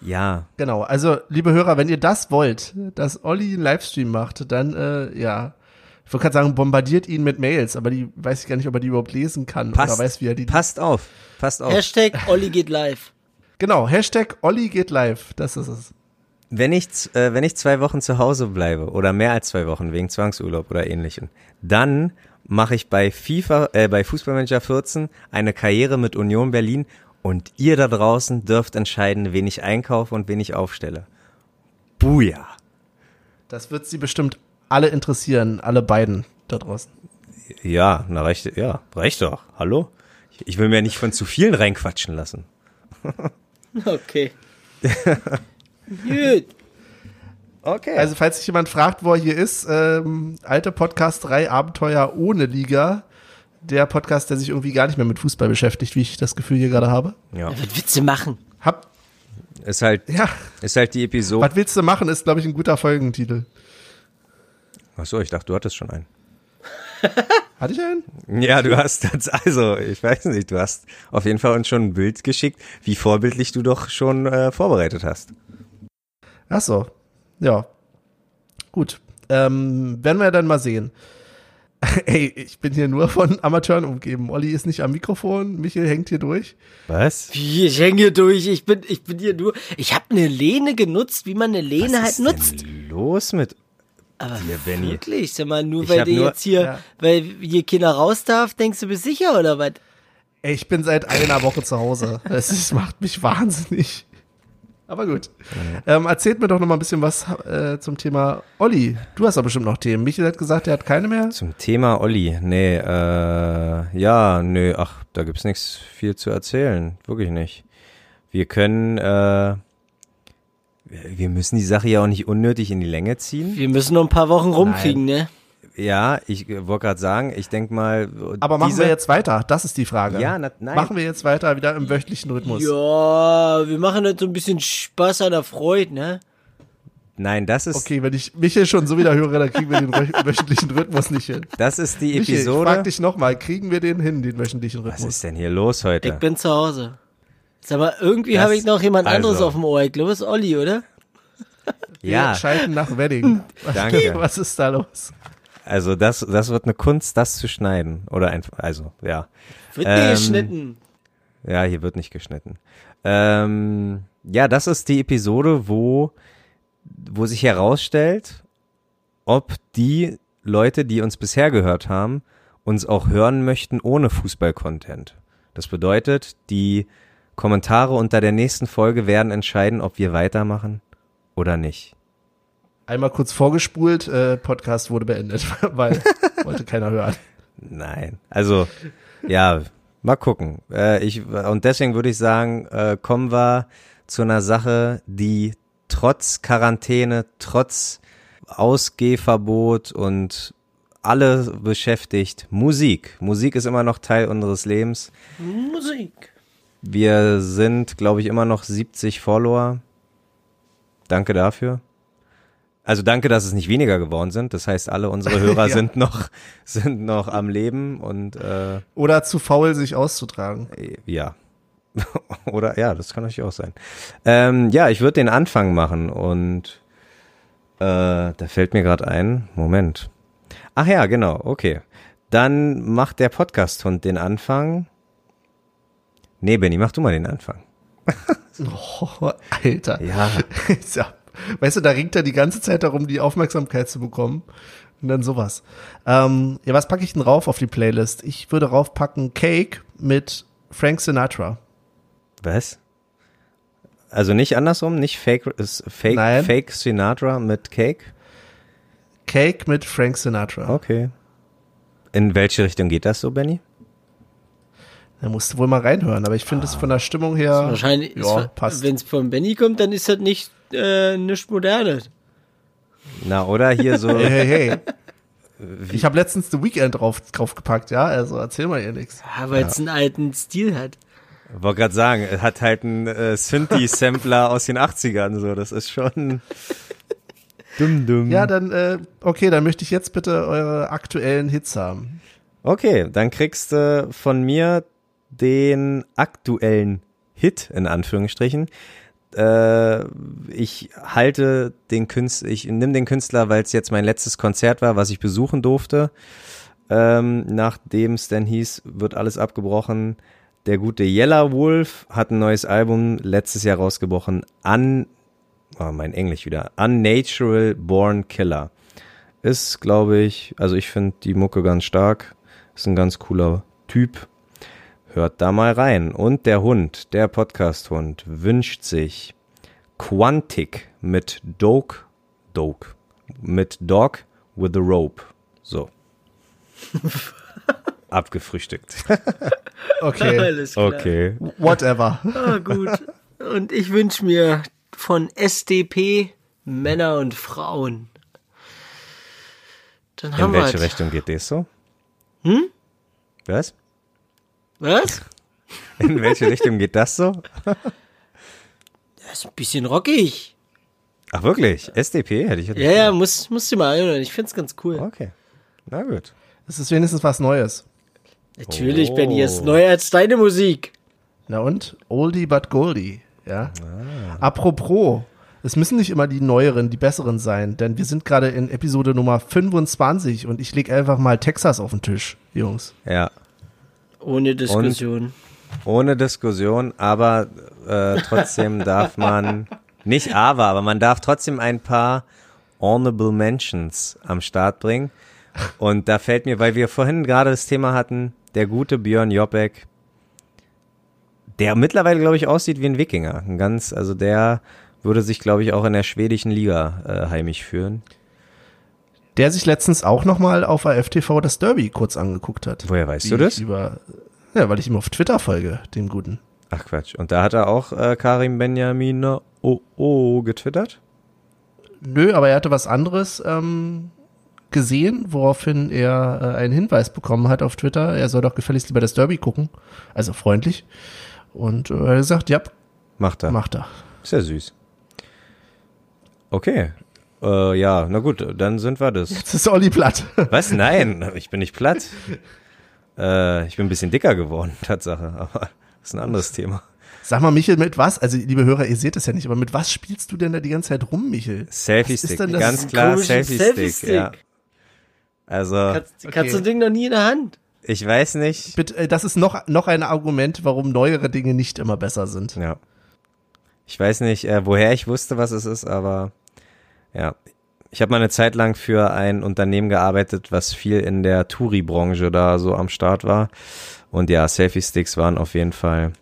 Ja, Genau, also liebe Hörer, wenn ihr das wollt, dass Olli einen Livestream macht, dann äh, ja, ich wollte gerade sagen, bombardiert ihn mit Mails, aber die weiß ich gar nicht, ob er die überhaupt lesen kann passt, oder weiß, wie er die. passt auf, passt auf. Hashtag Olli geht live. Genau, Hashtag Olli geht live, das ist es. Wenn ich, äh, wenn ich zwei Wochen zu Hause bleibe oder mehr als zwei Wochen wegen Zwangsurlaub oder ähnlichem, dann mache ich bei FIFA, äh, bei Fußballmanager 14 eine Karriere mit Union Berlin und ihr da draußen dürft entscheiden, wen ich einkaufe und wen ich aufstelle. Buja. Das wird sie bestimmt alle interessieren, alle beiden da draußen. Ja, na reicht, ja, reicht doch. Hallo? Ich, will mir nicht von zu vielen reinquatschen lassen. Okay. Gut. Okay. Also, falls sich jemand fragt, wo er hier ist, ähm, alte Podcast 3 Abenteuer ohne Liga. Der Podcast, der sich irgendwie gar nicht mehr mit Fußball beschäftigt, wie ich das Gefühl hier gerade habe. ja, Er wird Witze machen. Hab, ist halt, ja, ist halt die Episode. was willst du machen, ist, glaube ich, ein guter Folgentitel. Ach so, ich dachte, du hattest schon einen. Hatte ich einen? Ja, du hast das, also, ich weiß nicht, du hast auf jeden Fall uns schon ein Bild geschickt, wie vorbildlich du doch schon äh, vorbereitet hast. Ach so. Ja. Gut. Ähm, werden wir dann mal sehen. Ey, ich bin hier nur von Amateuren umgeben. Olli ist nicht am Mikrofon, Michael hängt hier durch. Was? Wie, ich hänge hier durch. Ich bin, ich bin hier nur. Ich habe eine Lehne genutzt, wie man eine Lehne Was halt ist nutzt. denn los mit Aber dir, Benny? wirklich, sag mal, nur Ich weil du jetzt hier, Ja. weil hier keiner raus darf, denkst du bist sicher oder was? Ey, ich bin seit einer Woche zu Hause. Das ist, macht mich wahnsinnig. Aber gut. Ähm, erzählt mir doch noch mal ein bisschen was äh, zum Thema Olli. Du hast doch bestimmt noch Themen. Michael hat gesagt, er hat keine mehr. Zum Thema Olli. Nee, äh, ja, nö, ach, da gibt's nichts viel zu erzählen. Wirklich nicht. Wir können, äh, wir müssen die Sache ja auch nicht unnötig in die Länge ziehen. Wir müssen noch ein paar Wochen rumkriegen, ne? Ja, ich wollte gerade sagen, ich denk mal. Aber machen wir jetzt weiter? Das ist die Frage. Ja, na, nein. Machen wir jetzt weiter wieder im wöchentlichen Rhythmus? Ja, wir machen jetzt so ein bisschen Spaß an der Freude, ne? Nein, das ist. Okay, wenn ich Michael schon so wieder höre, dann kriegen wir den wö- wöchentlichen Rhythmus nicht hin. Das ist die Michael, ich Episode. frag dich nochmal, kriegen wir den hin, den wöchentlichen Was Rhythmus? ist denn hier los heute? Ich bin zu Hause. Sag mal, irgendwie habe ich noch jemand anderes also. auf dem Ohr. Ich glaube, es ist Olli, oder? Wir ja, schalten nach Wedding. Was, Danke. Was ist da los? Also das, das wird eine Kunst, das zu schneiden. Oder einfach, also, ja. Wird Ähm, geschnitten. Ja, hier wird nicht geschnitten. Ähm, ja, das ist die Episode, wo, wo sich herausstellt, ob die Leute, die uns bisher gehört haben, uns auch hören möchten ohne Fußball-Content. Das bedeutet, die Kommentare unter der nächsten Folge werden entscheiden, ob wir weitermachen oder nicht. Einmal kurz vorgespult, äh, Podcast wurde beendet, weil wollte keiner hören. Nein. Also, ja, mal gucken. Äh, ich, und deswegen würde ich sagen, äh, kommen wir zu einer Sache, die trotz Quarantäne, trotz Ausgehverbot und alle beschäftigt. Musik. Musik ist immer noch Teil unseres Lebens. Musik. Wir sind, glaube ich, immer noch 70 Follower. Danke dafür. Also danke, dass es nicht weniger geworden sind. Das heißt, alle unsere Hörer Ja. sind noch sind noch am Leben und äh, Oder zu faul, sich auszutragen. ja. Oder ja, das kann natürlich auch sein. Ähm, ja, ich würde den Anfang machen und äh, da fällt mir gerade ein, Moment. Ach ja, genau, okay. Dann macht der Podcast-Hund den Anfang. Nee, Benny, mach du mal den Anfang. Oh, Alter. Ja. ja. Weißt du, da ringt er die ganze Zeit darum, die Aufmerksamkeit zu bekommen. Und dann sowas. Ähm, ja, was packe ich denn rauf auf die Playlist? Ich würde raufpacken Cake mit Frank Sinatra. Was? Also nicht andersrum, nicht Fake, ist Fake, Nein. Fake Sinatra mit Cake? Cake mit Frank Sinatra. Okay. In welche Richtung geht das so, Benny? Da musst du wohl mal reinhören, aber ich finde es von der Stimmung her. Wahrscheinlich, Ja, passt. wenn es von Benny kommt, dann ist das nicht, äh, nicht Modernes. Na, oder hier so. Hey, hey, hey. Ich habe letztens The Weekend drauf, draufgepackt, ja, also erzähl mal ihr nichts. Ja, weil es einen alten Stil hat. Wollte gerade sagen, es hat halt einen äh, Synthi-Sampler aus den 80ern, so, das ist schon dumm, dumm. Ja, dann, äh, okay, dann möchte ich jetzt bitte eure aktuellen Hits haben. Okay, dann kriegst du von mir den aktuellen Hit, in Anführungsstrichen. Äh, ich halte den Künstler, ich nehme den Künstler, weil es jetzt mein letztes Konzert war, was ich besuchen durfte. Ähm, nachdem es dann hieß, wird alles abgebrochen. Der gute Yellow Wolf hat ein neues Album letztes Jahr rausgebrochen. Un, oh, mein Englisch wieder. Unnatural Born Killer. Ist, glaube ich, also ich finde die Mucke ganz stark. Ist ein ganz cooler Typ. Hört da mal rein. Und der Hund, der Podcast-Hund, wünscht sich Quantic mit Dog, Dog, mit Dog with a Rope. So. Abgefrühstückt. Okay, Alles klar. Okay. whatever. Ah, gut. Und ich wünsche mir von SDP Männer und Frauen. Dann In haben wir welche es. Richtung geht das so? Hm? Was? Was? In welche Richtung geht das so? Das ist ein bisschen rockig. Ach wirklich? SDP hätte ich jetzt Ja, ja, muss, musst du mal anhören. Ich find's ganz cool. Okay. Na gut. Es ist wenigstens was Neues. Natürlich, Oh. Benny, ist neuer als deine Musik. Na und? Oldie but Goldie, ja. Apropos, es müssen nicht immer die neueren, die besseren sein, denn wir sind gerade in Episode Nummer 25 und ich leg einfach mal Texas auf den Tisch, Jungs. Ja. Ohne Diskussion. Ohne Diskussion, aber äh, trotzdem darf man, nicht aber, aber man darf trotzdem ein paar Honorable Mentions am Start bringen. Und da fällt mir, weil wir vorhin gerade das Thema hatten, der gute Björn Jopek, Der mittlerweile, glaube ich, aussieht wie ein Wikinger. Ein ganz, also der würde sich, glaube ich, auch in der schwedischen Liga äh, heimisch führen. Der sich letztens auch nochmal auf AFTV das Derby kurz angeguckt hat. Woher weißt du das? Über, ja, weil ich ihm auf Twitter folge, dem Guten. Ach Quatsch. Und da hat er auch äh, Karim Benjamin oh, oh getwittert? Nö, aber er hatte was anderes ähm, gesehen, woraufhin er äh, einen Hinweis bekommen hat auf Twitter. Er soll doch gefälligst lieber das Derby gucken. Also freundlich. Und äh, er hat gesagt, ja, macht er. Macht er. Ist ja süß. Okay. Äh, ja, na gut, dann sind wir das. Jetzt ist Olli platt. Was? Nein, ich bin nicht platt. Äh, ich bin ein bisschen dicker geworden, Tatsache. Aber das ist ein anderes Thema. Sag mal, Michel, mit was? Also, liebe Hörer, ihr seht es ja nicht, aber mit was spielst du denn da die ganze Zeit rum, Michel? Selfie-Stick, ganz klar Selfie-Stick, Selfie ja. Also. Kannst, okay. kannst du das Ding noch nie in der Hand? Ich weiß nicht. Bitte, äh, das ist noch, noch ein Argument, warum neuere Dinge nicht immer besser sind. Ja. Ich weiß nicht, äh, woher ich wusste, was es ist, aber ja. Ich habe mal eine Zeit lang für ein Unternehmen gearbeitet, was viel in der Touri-Branche da so am Start war. Und ja, Selfie-Sticks waren auf jeden Fall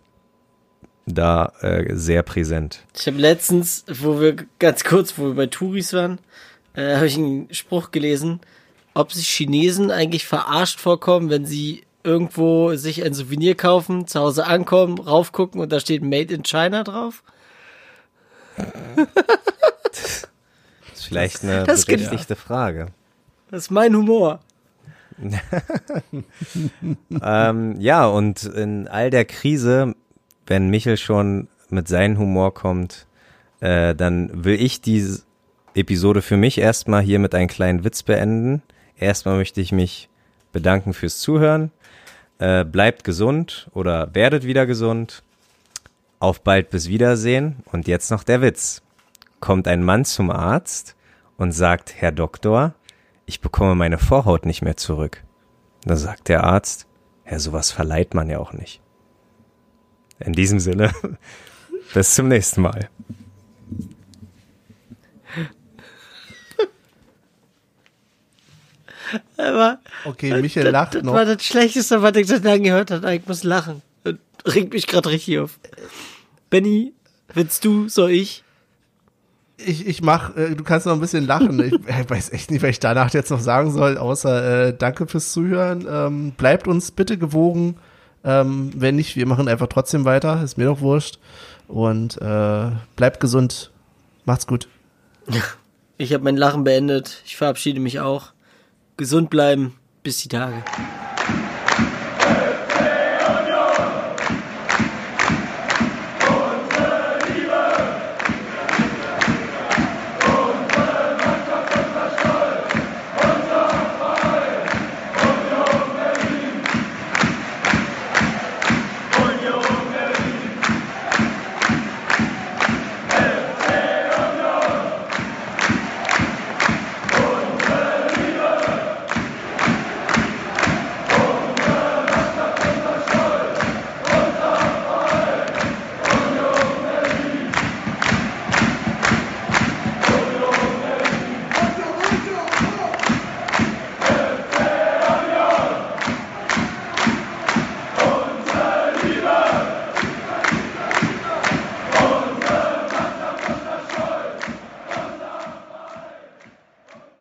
da äh, sehr präsent. Ich habe letztens, wo wir ganz kurz, wo wir bei Touris waren, äh, habe ich einen Spruch gelesen, ob sich Chinesen eigentlich verarscht vorkommen, wenn sie irgendwo sich ein Souvenir kaufen, zu Hause ankommen, raufgucken und da steht Made in China drauf. ist vielleicht eine das berechtigte Frage. Das ist mein Humor. ähm, ja, und in all der Krise wenn Michel schon mit seinem Humor kommt, äh, dann will ich diese Episode für mich erstmal hier mit einem kleinen Witz beenden. Erstmal möchte ich mich bedanken fürs Zuhören. Äh, bleibt gesund oder werdet wieder gesund. Auf bald bis Wiedersehen. Und jetzt noch der Witz. Kommt ein Mann zum Arzt und sagt, Herr Doktor, ich bekomme meine Vorhaut nicht mehr zurück. Da sagt der Arzt, ja, sowas verleiht man ja auch nicht. In diesem Sinne, bis zum nächsten Mal. Aber okay, Michael das, lacht das noch. Das war das Schlechteste, was ich seit langem gehört habe. Ich muss lachen. Das regt mich gerade richtig auf. Benny, willst du, soll ich? Ich, ich mach, äh, du kannst noch ein bisschen lachen. Ich, ich weiß echt nicht, was ich danach jetzt noch sagen soll, außer äh, danke fürs Zuhören. Ähm, bleibt uns bitte gewogen. Ähm, wenn nicht, wir machen einfach trotzdem weiter. Ist mir doch wurscht. Und äh, bleibt gesund. Macht's gut. Ich habe mein Lachen beendet. Ich verabschiede mich auch. Gesund bleiben. Bis die Tage.